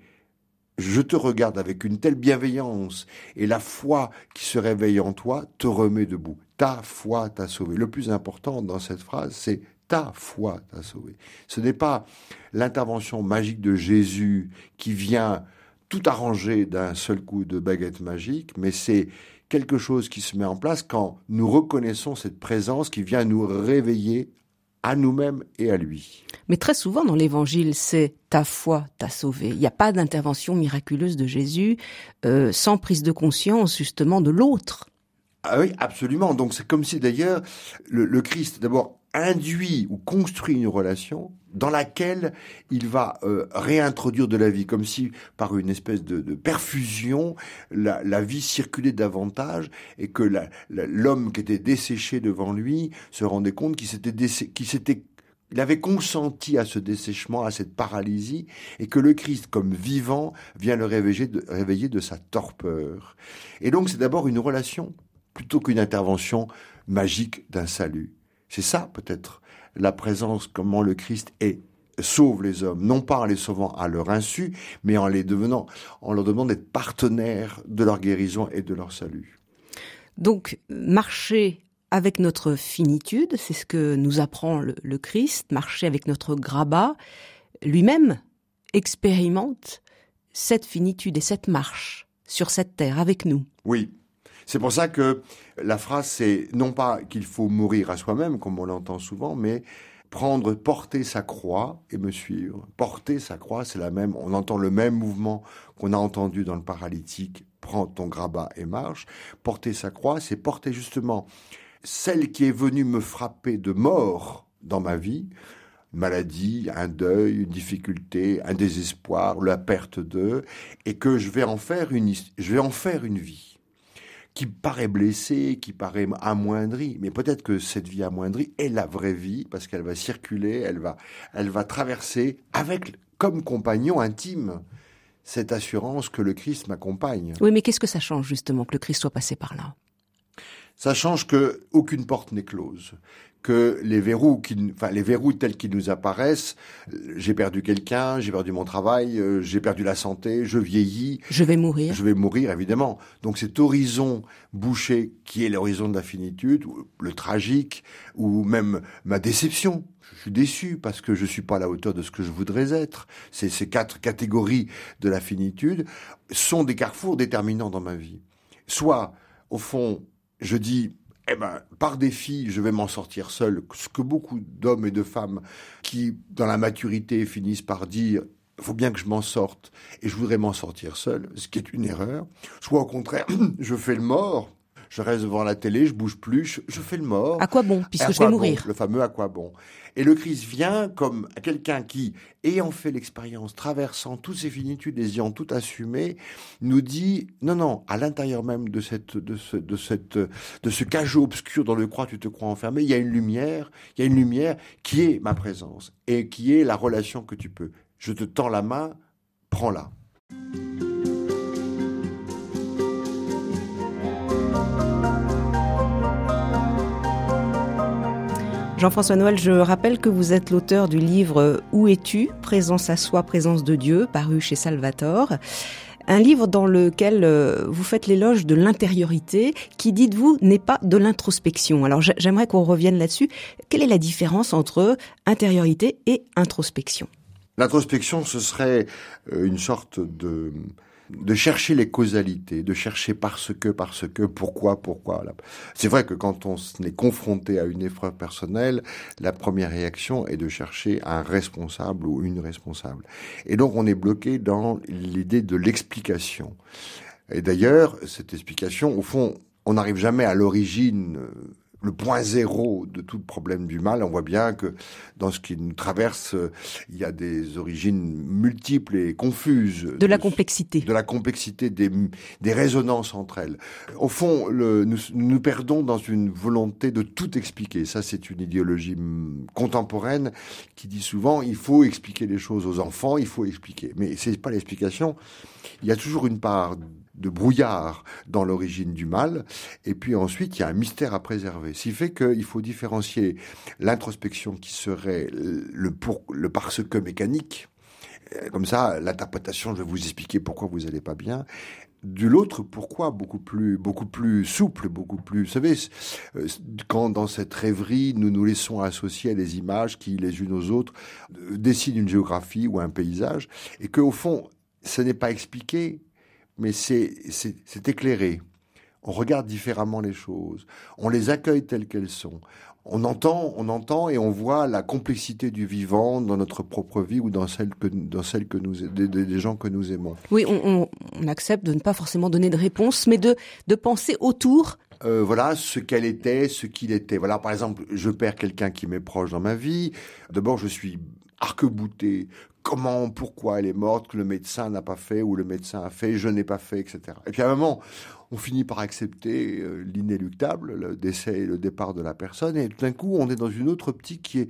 je te regarde avec une telle bienveillance, et la foi qui se réveille en toi te remet debout. Ta foi t'a sauvé. Le plus important dans cette phrase, c'est ta foi t'a sauvé. Ce n'est pas l'intervention magique de Jésus qui vient tout arranger d'un seul coup de baguette magique, mais c'est quelque chose qui se met en place quand nous reconnaissons cette présence qui vient nous réveiller à nous-mêmes et à lui. Mais très souvent dans l'évangile, c'est ta foi t'a sauvé. Il n'y a pas d'intervention miraculeuse de Jésus euh, sans prise de conscience justement de l'autre. Ah oui, absolument. Donc c'est comme si d'ailleurs le, le Christ d'abord induit ou construit une relation dans laquelle il va euh, réintroduire de la vie, comme si par une espèce de, perfusion, la, vie circulait davantage et que l'homme qui était desséché devant lui se rendait compte qu'il s'était qu'il s'était il avait consenti à ce dessèchement, à cette paralysie, et que le Christ, comme vivant, vient le réveiller de, réveiller de sa torpeur. Et donc c'est d'abord une relation plutôt qu'une intervention magique d'un salut. C'est ça peut-être la présence, comment le Christ est sauve les hommes, non pas en les sauvant à leur insu, mais en les devenant, en leur demandant d'être partenaires de leur guérison et de leur salut. Donc, marcher avec notre finitude, c'est ce que nous apprend le, le Christ, marcher avec notre grabat, lui-même expérimente cette finitude et cette marche sur cette terre avec nous. Oui. C'est pour ça que la phrase, c'est non pas qu'il faut mourir à soi-même, comme on l'entend souvent, mais prendre, porter sa croix et me suivre. Porter sa croix, c'est la même, on entend le même mouvement qu'on a entendu dans le paralytique, prends ton grabat et marche. Porter sa croix, c'est porter justement celle qui est venue me frapper de mort dans ma vie, maladie, un deuil, une difficulté, un désespoir, la perte d'eux, et que je vais en faire une, je vais en faire une vie qui paraît blessée, qui paraît amoindrie, mais peut-être que cette vie amoindrie est la vraie vie parce qu'elle va circuler, elle va, elle va traverser avec comme compagnon intime cette assurance que le Christ m'accompagne. Oui, mais qu'est-ce que ça change justement que le Christ soit passé par là? Ça change que aucune porte n'est close, que les verrous, qui, enfin les verrous tels qu'ils nous apparaissent, euh, j'ai perdu quelqu'un, j'ai perdu mon travail, euh, j'ai perdu la santé, je vieillis. Je vais mourir. Je vais mourir, évidemment. Donc cet horizon bouché qui est l'horizon de la finitude, le tragique, ou même ma déception. Je suis déçu parce que je suis pas à la hauteur de ce que je voudrais être. Ces, ces quatre catégories de la finitude sont des carrefours déterminants dans ma vie. Soit, au fond, je dis, eh ben, par défi, je vais m'en sortir seul. Ce que beaucoup d'hommes et de femmes qui, dans la maturité, finissent par dire il faut bien que je m'en sorte et je voudrais m'en sortir seul, ce qui est une erreur. Soit au contraire, je fais le mort je reste devant la télé, je bouge plus, je, fais le mort. À quoi bon, puisque je vais mourir Le fameux à quoi bon. Et le Christ vient comme quelqu'un qui, ayant fait l'expérience, traversant toutes ces finitudes, les ayant toutes assumées, nous dit non, non, à l'intérieur même de cette, de ce, de cette, de ce cajot obscur dans le croix, tu te crois enfermé. Il y a une lumière, il y a une lumière qui est ma présence et qui est la relation que tu peux. Je te tends la main, prends-la. Jean-François Noël, je rappelle que vous êtes l'auteur du livre Où es-tu? Présence à soi, présence de Dieu, paru chez Salvatore. Un livre dans lequel euh, vous faites l'éloge de l'intériorité, qui, dites-vous, n'est pas de l'introspection. Alors j'aimerais qu'on revienne là-dessus. Quelle est la différence entre intériorité et introspection? L'introspection, ce serait euh, une sorte de de chercher les causalités, de chercher parce que, parce que, pourquoi, pourquoi. C'est vrai que quand on est confronté à une épreuve personnelle, la première réaction est de chercher un responsable ou une responsable. Et donc on est bloqué dans l'idée de l'explication. Et d'ailleurs, cette explication, au fond, on n'arrive jamais à l'origine euh, le point zéro de tout le problème du mal. On voit bien que dans ce qui nous traverse, il y a des origines multiples et confuses. De la complexité. De la complexité des, des résonances entre elles. Au fond, le, nous nous perdons dans une volonté de tout expliquer. Ça, c'est une idéologie contemporaine qui dit souvent il faut expliquer les choses aux enfants, il faut expliquer. Mais c'est pas l'explication. Il y a toujours une part de brouillard dans l'origine du mal. Et puis ensuite, il y a un mystère à préserver. Ce qui fait qu'il faut différencier l'introspection qui serait le, pour, le parce que mécanique. Euh, comme ça, l'interprétation, je vais vous expliquer pourquoi vous n'allez pas bien. De l'autre, pourquoi beaucoup plus, beaucoup plus souple, beaucoup plus. Vous savez, euh, quand dans cette rêverie, nous nous laissons associer à des images qui, les unes aux autres, euh, dessinent une géographie ou un paysage, et qu'au fond, ce n'est pas expliqué, mais c'est éclairé. On regarde différemment les choses. On les accueille telles qu'elles sont. On entend, on entend et on voit la complexité du vivant dans notre propre vie ou dans celle que, dans celle que nous, des, gens que nous aimons. Oui, on, on, accepte de ne pas forcément donner de réponse, mais de, de penser autour euh, voilà ce qu'elle était, ce qu'il était. Voilà, par exemple, je perds quelqu'un qui m'est proche dans ma vie. D'abord, je suis arc-bouté. Comment, pourquoi elle est morte, que le médecin n'a pas fait ou le médecin a fait, je n'ai pas fait, etc. Et puis à un moment, on finit par accepter euh, l'inéluctable, le décès et le départ de la personne, et tout d'un coup, on est dans une autre optique qui est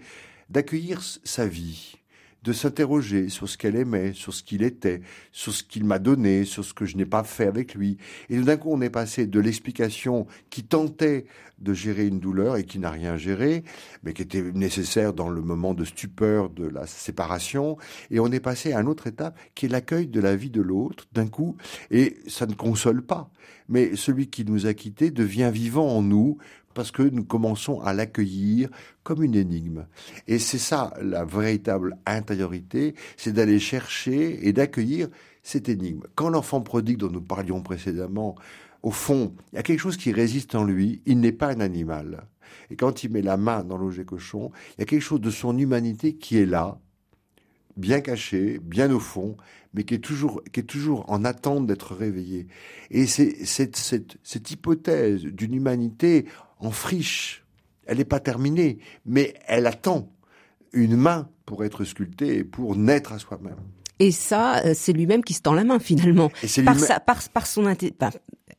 d'accueillir sa vie, de s'interroger sur ce qu'elle aimait, sur ce qu'il était, sur ce qu'il m'a donné, sur ce que je n'ai pas fait avec lui. Et d'un coup, on est passé de l'explication qui tentait de gérer une douleur et qui n'a rien géré, mais qui était nécessaire dans le moment de stupeur de la séparation, et on est passé à une autre étape qui est l'accueil de la vie de l'autre d'un coup, et ça ne console pas. Mais celui qui nous a quittés devient vivant en nous, parce que nous commençons à l'accueillir comme une énigme. Et c'est ça la véritable intériorité, c'est d'aller chercher et d'accueillir cette énigme. Quand l'enfant prodigue dont nous parlions précédemment, au fond, il y a quelque chose qui résiste en lui, il n'est pas un animal. Et quand il met la main dans l'objet cochon, il y a quelque chose de son humanité qui est là, bien caché, bien au fond, mais qui est toujours, qui est toujours en attente d'être réveillé. Et c'est cette, cette, cette hypothèse d'une humanité en friche. Elle n'est pas terminée, mais elle attend une main pour être sculptée et pour naître à soi-même. Et ça, euh, c'est lui-même qui se tend la main finalement. par, sa, par, par, son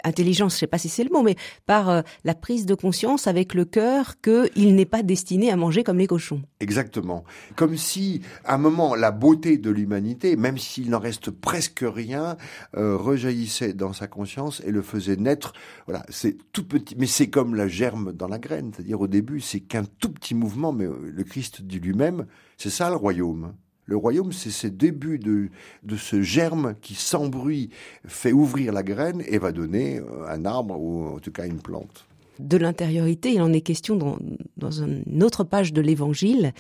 intelligence, je sais pas si c'est le mot, mais par euh, la prise de conscience avec le cœur qu'il n'est pas destiné à manger comme les cochons. Exactement. Comme si, à un moment, la beauté de l'humanité, même s'il n'en reste presque rien, euh, rejaillissait dans sa conscience et le faisait naître. Voilà, c'est tout petit, mais c'est comme la germe dans la graine. C'est-à-dire, au début, c'est qu'un tout petit mouvement, mais le Christ dit lui-même, c'est ça le royaume. Le royaume, c'est ce début de, de ce germe qui, sans bruit, fait ouvrir la graine et va donner euh, un arbre ou en tout cas une plante. De l'intériorité, il en est question dans, dans une autre page de l'Évangile,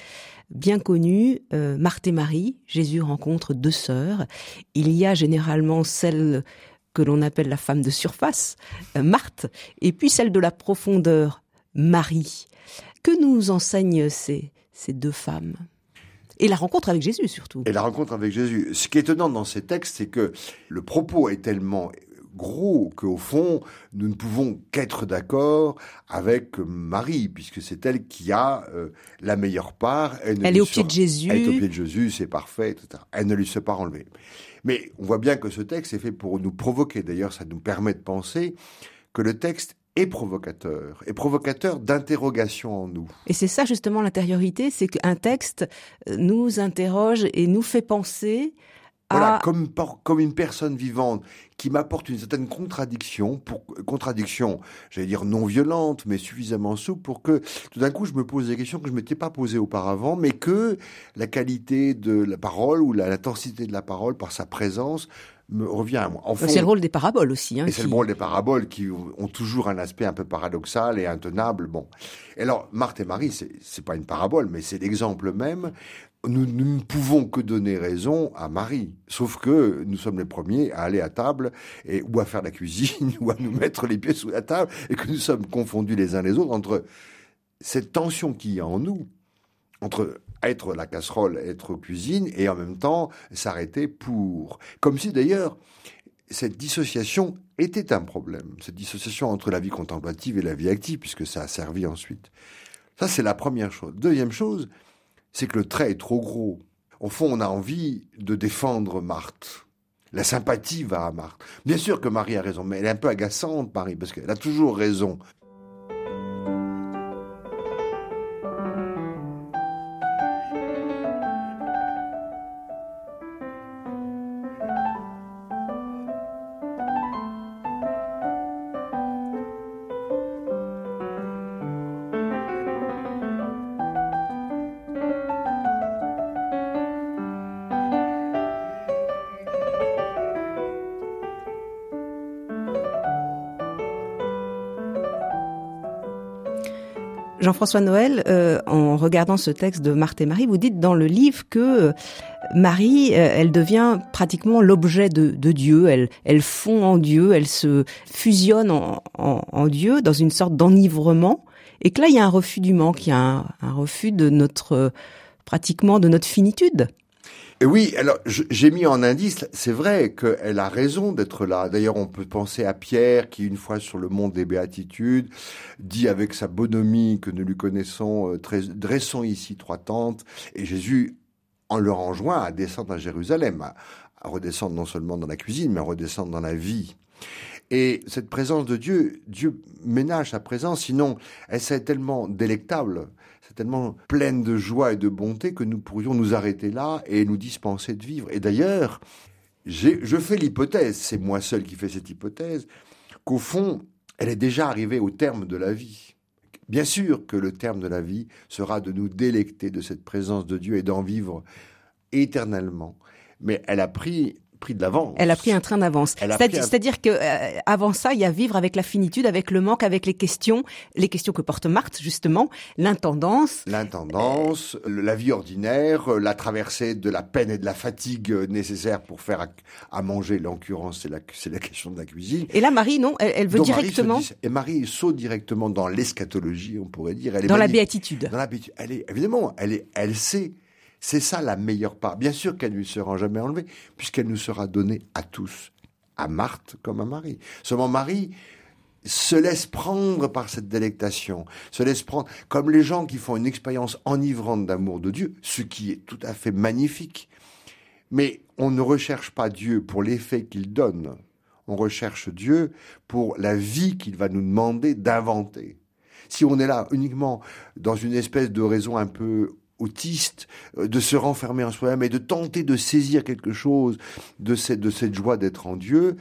bien connue, euh, Marthe et Marie. Jésus rencontre deux sœurs. Il y a généralement celle que l'on appelle la femme de surface, euh, Marthe, et puis celle de la profondeur, Marie. Que nous enseignent ces, ces deux femmes? Et la rencontre avec Jésus surtout. Et la rencontre avec Jésus. Ce qui est étonnant dans ces textes, c'est que le propos est tellement gros qu'au fond, nous ne pouvons qu'être d'accord avec Marie, puisque c'est elle qui a euh, la meilleure part. Elle, est au pied de Jésus. Elle est au pied de Jésus, c'est parfait, etc. Elle ne lui se pas enlevée. Mais on voit bien que ce texte est fait pour nous provoquer. D'ailleurs, ça nous permet de penser que le texte et provocateur, et provocateur d'interrogation en nous. Et c'est ça justement l'intériorité, c'est qu'un texte euh, nous interroge et nous fait penser voilà, comme, comme une personne vivante qui m'apporte une certaine contradiction, pour, contradiction, j'allais dire non violente, mais suffisamment souple pour que tout d'un coup je me pose des questions que je ne m'étais pas posées auparavant, mais que la qualité de la parole ou l'intensité de la parole par sa présence me revient à moi. c'est le rôle des paraboles aussi. Hein, et c'est le rôle des paraboles qui ont toujours un aspect un peu paradoxal et intenable. Bon. Et alors, Marthe et Marie, c'est, c'est pas une parabole, mais c'est l'exemple même. Nous, nous, ne pouvons que donner raison à Marie. Sauf que nous sommes les premiers à aller à table et, ou à faire la cuisine ou à nous mettre les pieds sous la table et que nous sommes confondus les uns les autres entre cette tension qu'il y a en nous entre être la casserole, être cuisine, et en même temps s'arrêter pour. Comme si d'ailleurs cette dissociation était un problème, cette dissociation entre la vie contemplative et la vie active, puisque ça a servi ensuite. Ça, c'est la première chose. Deuxième chose, c'est que le trait est trop gros. Au fond, on a envie de défendre Marthe. La sympathie va à Marthe. Bien sûr que Marie a raison, mais elle est un peu agaçante, Marie, parce qu'elle a toujours raison. Jean-François Noël, euh, en regardant ce texte de Marthe et Marie, vous dites dans le livre que euh, Marie, euh, elle devient pratiquement l'objet de, Dieu, elle, elle fond en Dieu, elle se fusionne en, Dieu dans une sorte d'enivrement, et que là, il y a un refus du manque, il y a un refus de notre, pratiquement de notre finitude. Et oui, alors j'ai mis en indice, c'est vrai qu'elle a raison d'être là. D'ailleurs, on peut penser à Pierre qui, une fois sur le mont des béatitudes, dit avec sa bonhomie que nous lui connaissons, euh, dressons ici trois tentes. Et Jésus en leur enjoint à descendre à Jérusalem, à, redescendre non seulement dans la cuisine, mais à redescendre dans la vie. Et cette présence de Dieu, Dieu ménage sa présence, sinon elle serait tellement délectable, tellement pleine de joie et de bonté que nous pourrions nous arrêter là et nous dispenser de vivre. Et d'ailleurs, je fais l'hypothèse, c'est moi seul qui fais cette hypothèse, qu'au fond, elle est déjà arrivée au terme de la vie. Bien sûr que le terme de la vie sera de nous délecter de cette présence de Dieu et d'en vivre éternellement. Mais elle a pris pris de l'avance. Elle a pris un train d'avance. C'est-à-dire que euh, avant ça, il y a vivre avec la finitude, avec le manque, avec les questions, les questions que porte Marthe justement, l'intendance. L'intendance, la vie ordinaire, euh, la traversée de la peine et de la fatigue euh, nécessaires pour faire à, manger. L'occurrence, c'est la, c'est la question de la cuisine. Et là, Marie, non, elle, veut directement. et Marie saute directement dans l'eschatologie, on pourrait dire. Elle est dans la béatitude. Dans la béatitude. Elle est évidemment, elle est, elle sait c'est ça la meilleure part. Bien sûr qu'elle ne lui sera jamais enlevée, puisqu'elle nous sera donnée à tous, à Marthe comme à Marie. Seulement Marie se laisse prendre par cette délectation, se laisse prendre comme les gens qui font une expérience enivrante d'amour de Dieu, ce qui est tout à fait magnifique. Mais on ne recherche pas Dieu pour l'effet qu'il donne, on recherche Dieu pour la vie qu'il va nous demander d'inventer. Si on est là uniquement dans une espèce de raison un peu autiste, euh, de se renfermer en soi-même et de tenter de saisir quelque chose de cette, de cette joie d'être en Dieu,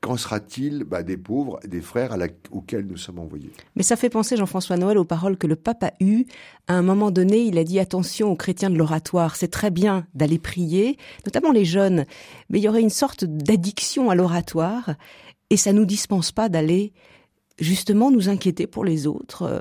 qu'en sera-t-il bah, des pauvres, des frères auxquels nous sommes envoyés? Mais ça fait penser, Jean-François Noël, aux paroles que le pape a eues. À un moment donné, il a dit attention aux chrétiens de l'oratoire. C'est très bien d'aller prier, notamment les jeunes, mais il y aurait une sorte d'addiction à l'oratoire et ça nous dispense pas d'aller justement nous inquiéter pour les autres. Euh,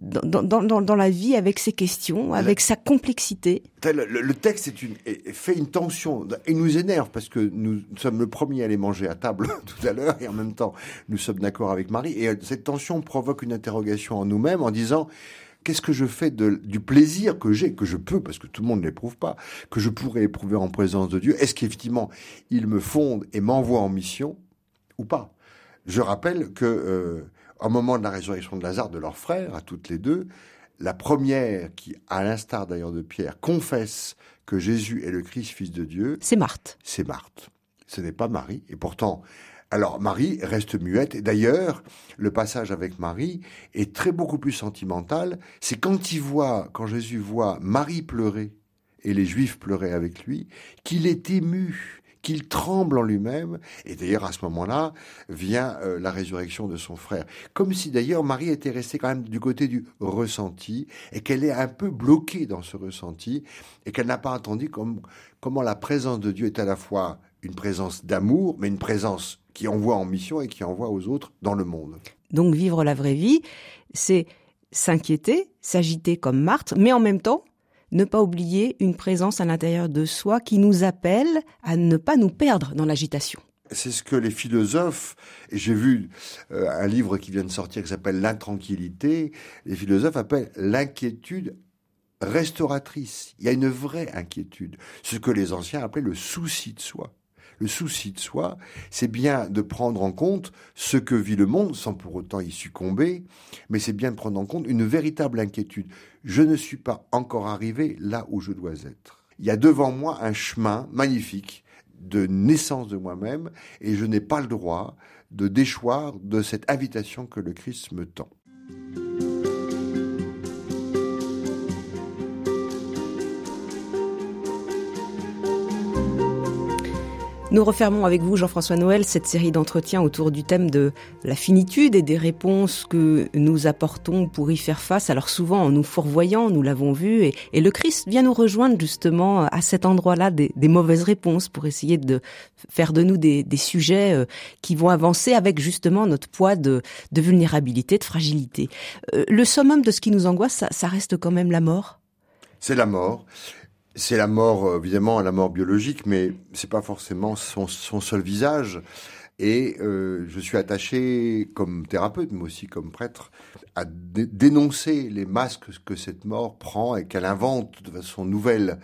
dans, dans, dans, la vie avec ses questions, avec sa complexité. Le, texte est une, fait une tension et nous énerve parce que nous, sommes le premier à aller manger à table tout à l'heure et en même temps nous sommes d'accord avec Marie. Et euh, cette tension provoque une interrogation en nous-mêmes en disant qu'est-ce que je fais de, du plaisir que j'ai, que je peux, parce que tout le monde ne l'éprouve pas, que je pourrais éprouver en présence de Dieu? Est-ce qu'effectivement, il me fonde et m'envoie en mission ou pas? Je rappelle que euh, au moment de la résurrection de Lazare, de leurs frères, à toutes les deux, la première qui, à l'instar d'ailleurs de Pierre, confesse que Jésus est le Christ, fils de Dieu. C'est Marthe. C'est Marthe. Ce n'est pas Marie. Et pourtant, alors Marie reste muette. Et d'ailleurs, le passage avec Marie est très beaucoup plus sentimental. C'est quand il voit, quand Jésus voit Marie pleurer et les Juifs pleurer avec lui, qu'il est ému qu'il tremble en lui-même. Et d'ailleurs, à ce moment-là, vient euh, la résurrection de son frère. Comme si d'ailleurs Marie était restée quand même du côté du ressenti et qu'elle est un peu bloquée dans ce ressenti et qu'elle n'a pas entendu comme, comment la présence de Dieu est à la fois une présence d'amour, mais une présence qui envoie en mission et qui envoie aux autres dans le monde. Donc vivre la vraie vie, c'est s'inquiéter, s'agiter comme Marthe, mais en même temps ne pas oublier une présence à l'intérieur de soi qui nous appelle à ne pas nous perdre dans l'agitation. C'est ce que les philosophes, et j'ai vu euh, un livre qui vient de sortir qui s'appelle L'intranquillité, les philosophes appellent l'inquiétude restauratrice. Il y a une vraie inquiétude, ce que les anciens appelaient le souci de soi le souci de soi, c'est bien de prendre en compte ce que vit le monde sans pour autant y succomber, mais c'est bien de prendre en compte une véritable inquiétude. Je ne suis pas encore arrivé là où je dois être. Il y a devant moi un chemin magnifique de naissance de moi-même et je n'ai pas le droit de déchoir de cette invitation que le Christ me tend. Nous refermons avec vous, Jean-François Noël, cette série d'entretiens autour du thème de la finitude et des réponses que nous apportons pour y faire face. Alors souvent en nous fourvoyant, nous l'avons vu, et, le Christ vient nous rejoindre justement à cet endroit-là des, mauvaises réponses pour essayer de faire de nous des, sujets euh, qui vont avancer avec justement notre poids de, vulnérabilité, de fragilité. Euh, le summum de ce qui nous angoisse, ça reste quand même la mort? C'est la mort. C'est la mort, euh, évidemment, la mort biologique, mais c'est pas forcément son, seul visage. Et euh, je suis attaché, comme thérapeute, mais aussi comme prêtre, à dénoncer les masques que cette mort prend et qu'elle invente de façon nouvelle.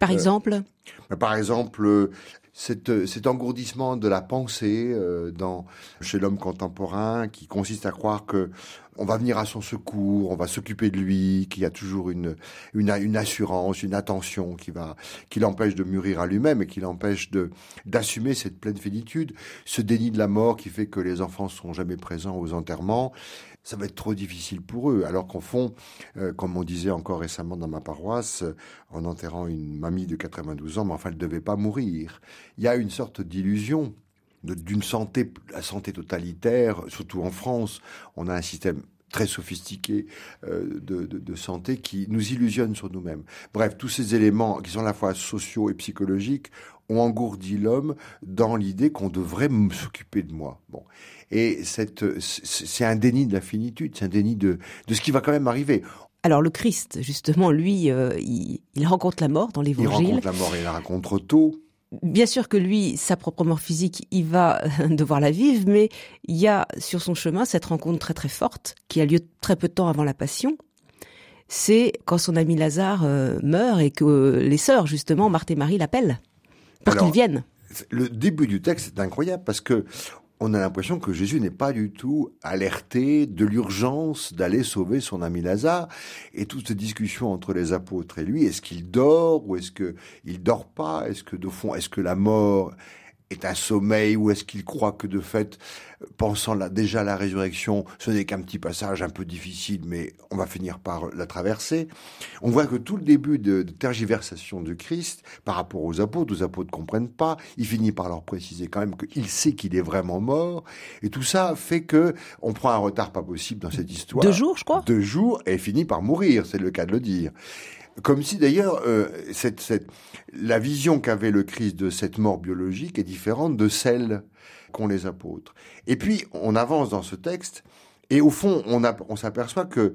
Par euh, exemple Par exemple, cet engourdissement de la pensée dans, chez l'homme contemporain qui consiste à croire que on va venir à son secours, on va s'occuper de lui, qu'il y a toujours une, une, une, assurance, une attention qui va, qui l'empêche de mûrir à lui-même et qui l'empêche de, d'assumer cette pleine finitude, ce déni de la mort qui fait que les enfants sont jamais présents aux enterrements. ça va être trop difficile pour eux. Alors qu'en fond, euh, comme on disait encore récemment dans ma paroisse, en enterrant une mamie de 92 ans, mais enfin, elle ne devait pas mourir. Il y a une sorte d'illusion d'une santé, la santé totalitaire, surtout en France. On a un système très sophistiqué euh, de, de, santé qui nous illusionne sur nous-mêmes. Bref, tous ces éléments qui sont à la fois sociaux et psychologiques ont engourdi l'homme dans l'idée qu'on devrait s'occuper de moi. Bon. Et c'est un déni de la finitude, c'est un déni de, de ce qui va quand même arriver. Alors le Christ, justement, lui, euh, il, rencontre la mort dans l'Évangile. Il rencontre la mort et il la rencontre tôt. Bien sûr que lui, sa propre mort physique, il va devoir la vivre, mais il y a sur son chemin cette rencontre très très forte qui a lieu très peu de temps avant la Passion. C'est quand son ami Lazare euh, meurt et que les sœurs, justement, Marthe et Marie l'appellent pour qu'ils viennent. Le début du texte est incroyable parce que on a l'impression que Jésus n'est pas du tout alerté de l'urgence d'aller sauver son ami Lazare. Et toute cette discussion entre les apôtres et lui, est-ce qu'il dort ou est-ce qu'il dort pas? Est-ce que de fond, est-ce que la mort est un sommeil ou est-ce qu'il croit que de fait, pensant là, déjà à la résurrection, ce n'est qu'un petit passage un peu difficile, mais on va finir par la traverser. On voit que tout le début de, tergiversation de Christ par rapport aux apôtres, les apôtres ne comprennent pas, il finit par leur préciser quand même qu'il sait qu'il est vraiment mort, et tout ça fait que on prend un retard pas possible dans cette histoire. Deux jours, je crois. Deux jours, et finit par mourir, c'est le cas de le dire. Comme si d'ailleurs euh, cette, cette, la vision qu'avait le Christ de cette mort biologique est différente de celle qu'ont les apôtres. Et puis on avance dans ce texte et au fond on, on s'aperçoit que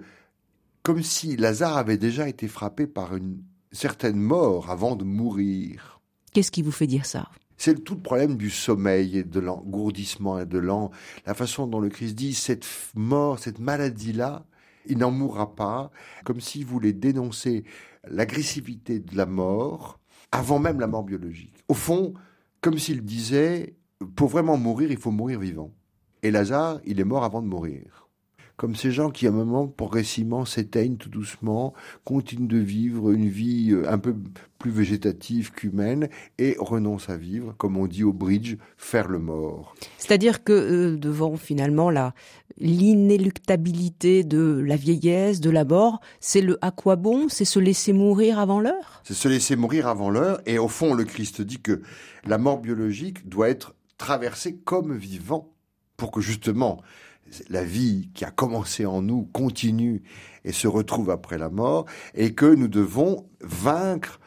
comme si Lazare avait déjà été frappé par une certaine mort avant de mourir. Qu'est-ce qui vous fait dire ça? C'est tout le problème du sommeil et de l'engourdissement et de l'an. La façon dont le Christ dit cette mort, cette maladie-là, il n'en mourra pas, comme s'il voulait dénoncer l'agressivité de la mort avant même la mort biologique. Au fond, comme s'il disait, pour vraiment mourir, il faut mourir vivant. Et Lazare, il est mort avant de mourir comme ces gens qui, à un moment, progressivement s'éteignent tout doucement, continuent de vivre une vie euh, un peu plus végétative qu'humaine et renoncent à vivre, comme on dit au bridge, faire le mort. C'est-à-dire que euh, devant finalement la l'inéluctabilité de la vieillesse, de la mort, c'est le à quoi bon, c'est se laisser mourir avant l'heure? C'est se laisser mourir avant l'heure et au fond le Christ dit que la mort biologique doit être traversée comme vivant pour que justement la vie qui a commencé en nous continue et se retrouve après la mort, et que nous devons vaincre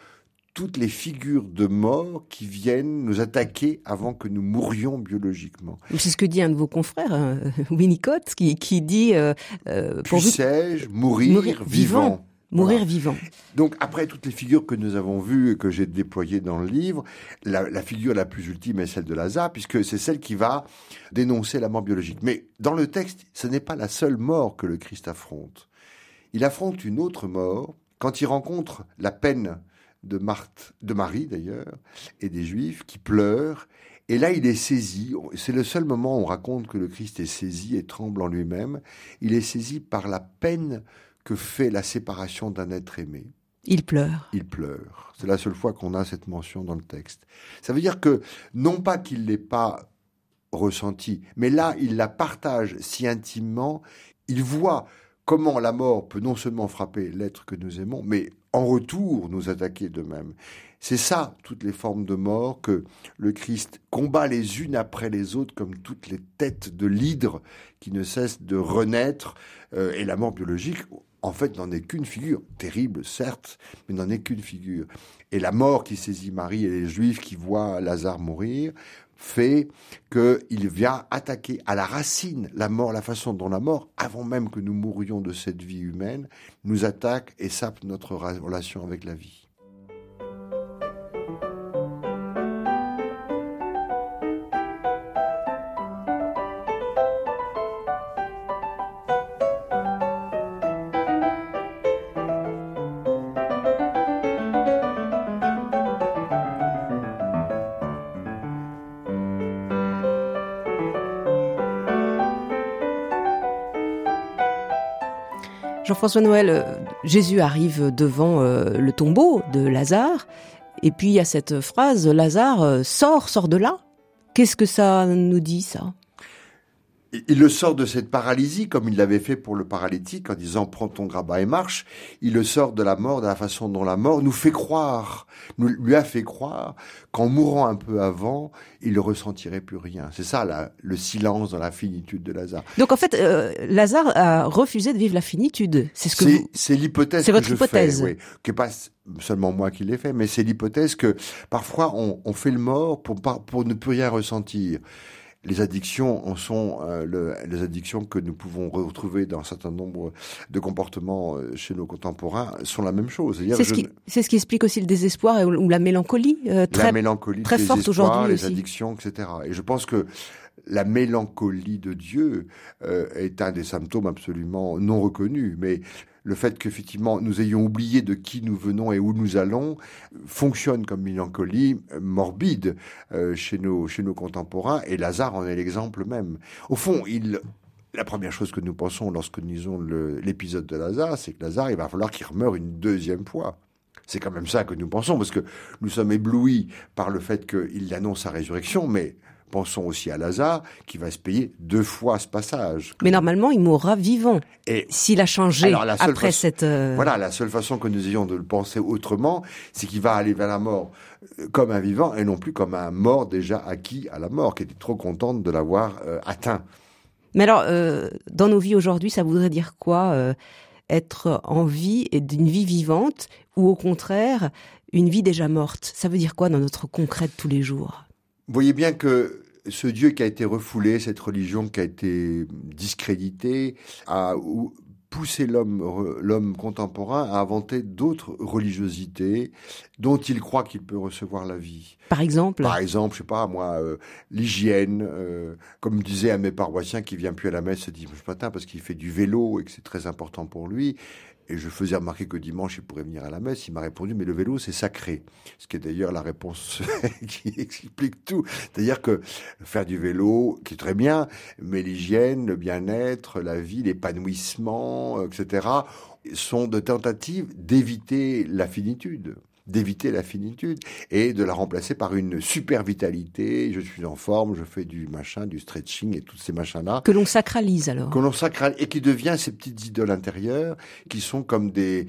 toutes les figures de mort qui viennent nous attaquer avant que nous mourions biologiquement. C'est ce que dit un de vos confrères, hein, Winnicott, qui, qui dit... Euh, euh Puissais-je mourir, vivant Mourir vivant. Donc après toutes les figures que nous avons vues et que j'ai déployées dans le livre, la, figure la plus ultime est celle de Lazare, puisque c'est celle qui va dénoncer la mort biologique. Mais dans le texte, ce n'est pas la seule mort que le Christ affronte. Il affronte une autre mort quand il rencontre la peine de Marthe, de Marie d'ailleurs, et des Juifs qui pleurent. Et là, il est saisi. C'est le seul moment où on raconte que le Christ est saisi et tremble en lui-même. Il est saisi par la peine que fait la séparation d'un être aimé. Il pleure. Il pleure. C'est la seule fois qu'on a cette mention dans le texte. Ça veut dire que, non pas qu'il l'ait pas ressenti, mais là, il la partage si intimement, il voit comment la mort peut non seulement frapper l'être que nous aimons, mais en retour nous attaquer de même. C'est ça, toutes les formes de mort que le Christ combat les unes après les autres, comme toutes les têtes de l'hydre qui ne cessent de renaître, euh, et la mort biologique, en fait, n'en est qu'une figure, terrible certes, mais n'en est qu'une figure. Et la mort qui saisit Marie et les Juifs qui voient Lazare mourir fait qu'il vient attaquer à la racine la mort, la façon dont la mort, avant même que nous mourions de cette vie humaine, nous attaque et sape notre relation avec la vie. Jean-François Noël, euh, Jésus arrive devant euh, le tombeau de Lazare, et puis il y a cette phrase, Lazare euh, sort, sort de là. Qu'est-ce que ça nous dit, ça? Il le sort de cette paralysie comme il l'avait fait pour le paralytique en disant prends ton grabat et marche. Il le sort de la mort de la façon dont la mort nous fait croire, nous lui a fait croire qu'en mourant un peu avant, il ne ressentirait plus rien. C'est ça le silence dans la finitude de Lazare. Donc en fait, euh, Lazare a refusé de vivre la finitude. C'est ce que c'est l'hypothèse. C'est votre hypothèse. Fais, oui, qui pas seulement moi qui l'ai fait, mais c'est l'hypothèse que parfois on, on, fait le mort pour, pour ne plus rien ressentir les addictions en sont euh, le, les addictions que nous pouvons retrouver dans un certain nombre de comportements euh, chez nos contemporains sont la même chose. C'est ce, qui, ce qui explique aussi le désespoir ou la mélancolie euh, très, la mélancolie, très forte aujourd'hui. Les addictions, etc. Et je pense que la mélancolie de Dieu euh, est un des symptômes absolument non reconnus. Mais le fait qu'effectivement nous ayons oublié de qui nous venons et où nous allons fonctionne comme mélancolie morbide euh, chez, nos, chez nos contemporains, et Lazare en est l'exemple même. Au fond, il, la première chose que nous pensons lorsque nous lisons l'épisode de Lazare, c'est que Lazare, il va falloir qu'il meure une deuxième fois. C'est quand même ça que nous pensons, parce que nous sommes éblouis par le fait qu'il annonce sa résurrection, mais Pensons aussi à Lazare, qui va se payer deux fois ce passage. Mais normalement, il mourra vivant. Et s'il a changé après cette. Euh, voilà, la seule façon que nous ayons de le penser autrement, c'est qu'il va aller vers la mort euh, comme un vivant et non plus comme un mort déjà acquis à la mort, qui était trop contente de l'avoir euh, atteint. Mais alors, dans nos vies aujourd'hui, ça voudrait dire quoi Être en vie et d'une vie vivante, ou au contraire, une vie déjà morte? Ça veut dire quoi dans notre concret de tous les jours? Vous voyez bien que ce Dieu qui a été refoulé, cette religion qui a été discréditée, a poussé l'homme, l'homme contemporain à inventer d'autres religiosités dont il croit qu'il peut recevoir la vie. Par exemple? Par exemple, je sais pas, moi, euh, l'hygiène, euh, comme disait un de mes paroissiens qui vient plus à la messe ce dimanche matin parce qu'il fait du vélo et que c'est très important pour lui. Et je faisais remarquer que dimanche, il pourrait venir à la messe. Il m'a répondu, mais le vélo, c'est sacré. Ce qui est d'ailleurs la réponse qui explique tout. C'est-à-dire que faire du vélo, qui est très bien, mais l'hygiène, le bien-être, la vie, l'épanouissement, etc., sont de tentatives d'éviter la finitude d'éviter la finitude et de la remplacer par une super vitalité. Je suis en forme, je fais du machin, du stretching et tous ces machins-là. Que l'on sacralise alors. Que l'on sacralise et qui devient ces petites idoles intérieures qui sont comme des.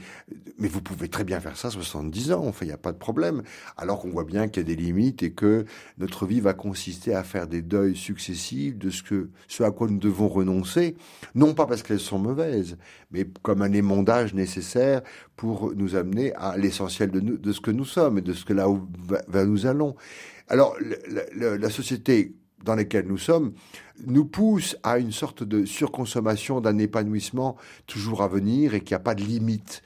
Mais vous pouvez très bien faire ça 70 ans, enfin il n'y a pas de problème. Alors qu'on voit bien qu'il y a des limites et que notre vie va consister à faire des deuils successifs de ce que ce à quoi nous devons renoncer, non pas parce qu'elles sont mauvaises, mais comme un émondage nécessaire pour nous amener à l'essentiel de, ce que nous sommes et de ce que là où va, nous allons. Alors, la, société dans laquelle nous sommes nous pousse à une sorte de surconsommation, d'un épanouissement toujours à venir et qui a pas de limite.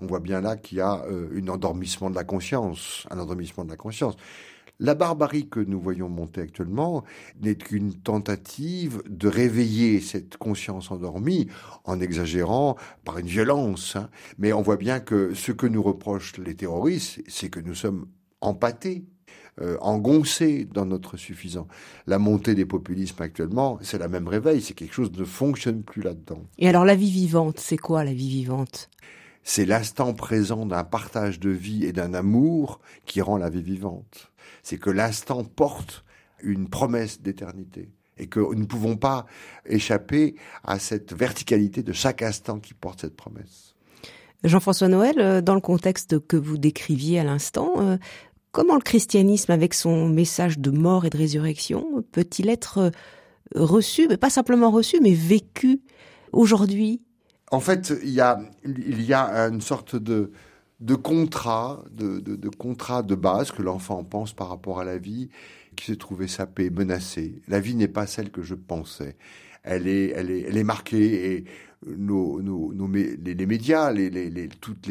On voit bien là qu'il y a euh, un endormissement de la conscience, un endormissement de la conscience. La barbarie que nous voyons monter actuellement n'est qu'une tentative de réveiller cette conscience endormie en exagérant par une violence. Hein. Mais on voit bien que ce que nous reprochent les terroristes, c'est que nous sommes empâtés euh, engoncés dans notre suffisant. La montée des populismes actuellement, c'est la même réveil, c'est quelque chose qui ne fonctionne plus là-dedans. Et alors la vie vivante, c'est quoi la vie vivante? C'est l'instant présent d'un partage de vie et d'un amour qui rend la vie vivante c'est que l'instant porte une promesse d'éternité et que nous ne pouvons pas échapper à cette verticalité de chaque instant qui porte cette promesse. Jean-François Noël, euh, dans le contexte que vous décriviez à l'instant, euh, comment le christianisme, avec son message de mort et de résurrection, peut-il être euh, reçu, mais pas simplement reçu, mais vécu aujourd'hui? En fait, il y a, il y a une sorte de, de contrat, de, de, contrat de base que l'enfant pense par rapport à la vie, qui s'est trouvé sapé, menacé. La vie n'est pas celle que je pensais. Elle est, elle est, elle est marquée et nos, nos, les, médias, les, les, toutes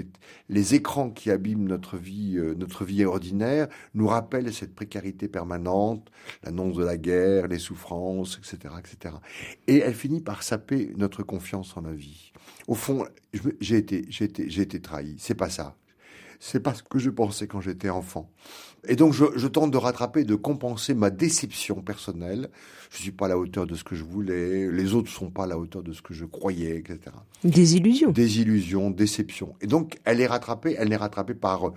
les écrans qui abîment notre vie, euh, notre vie ordinaire, nous rappellent cette précarité permanente, l'annonce de la guerre, les souffrances, etc., etc. Et elle finit par saper notre confiance en la vie. Au fond, j'ai été, j'ai été, j'ai été trahi. C'est pas ça c'est pas ce que je pensais quand j'étais enfant. Et donc je, tente de rattraper, de compenser ma déception personnelle. Je suis pas à la hauteur de ce que je voulais, les autres sont pas à la hauteur de ce que je croyais, etc. Des illusions. Des illusions, déception. Et donc elle est rattrapée, elle est rattrapée par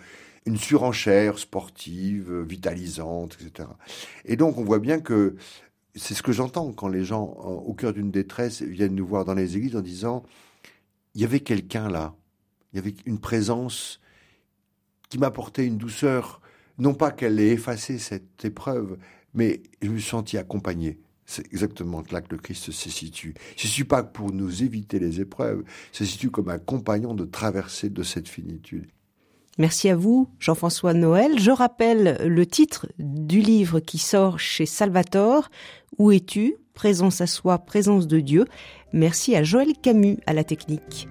une surenchère sportive, vitalisante, etc. Et donc on voit bien que c'est ce que j'entends quand les gens, au cœur d'une détresse, viennent nous voir dans les églises en disant, il y avait quelqu'un là, il y avait une présence qui m'apportait une douceur, non pas qu'elle ait effacé cette épreuve, mais je me suis senti accompagné. C'est exactement là que le Christ se situe. Il se situe pas pour nous éviter les épreuves, il se situe comme un compagnon de traversée de cette finitude. Merci à vous, Jean-François Noël. Je rappelle le titre du livre qui sort chez Salvatore. Où es-tu? Présence à soi, présence de Dieu. Merci à Joël Camus à la technique.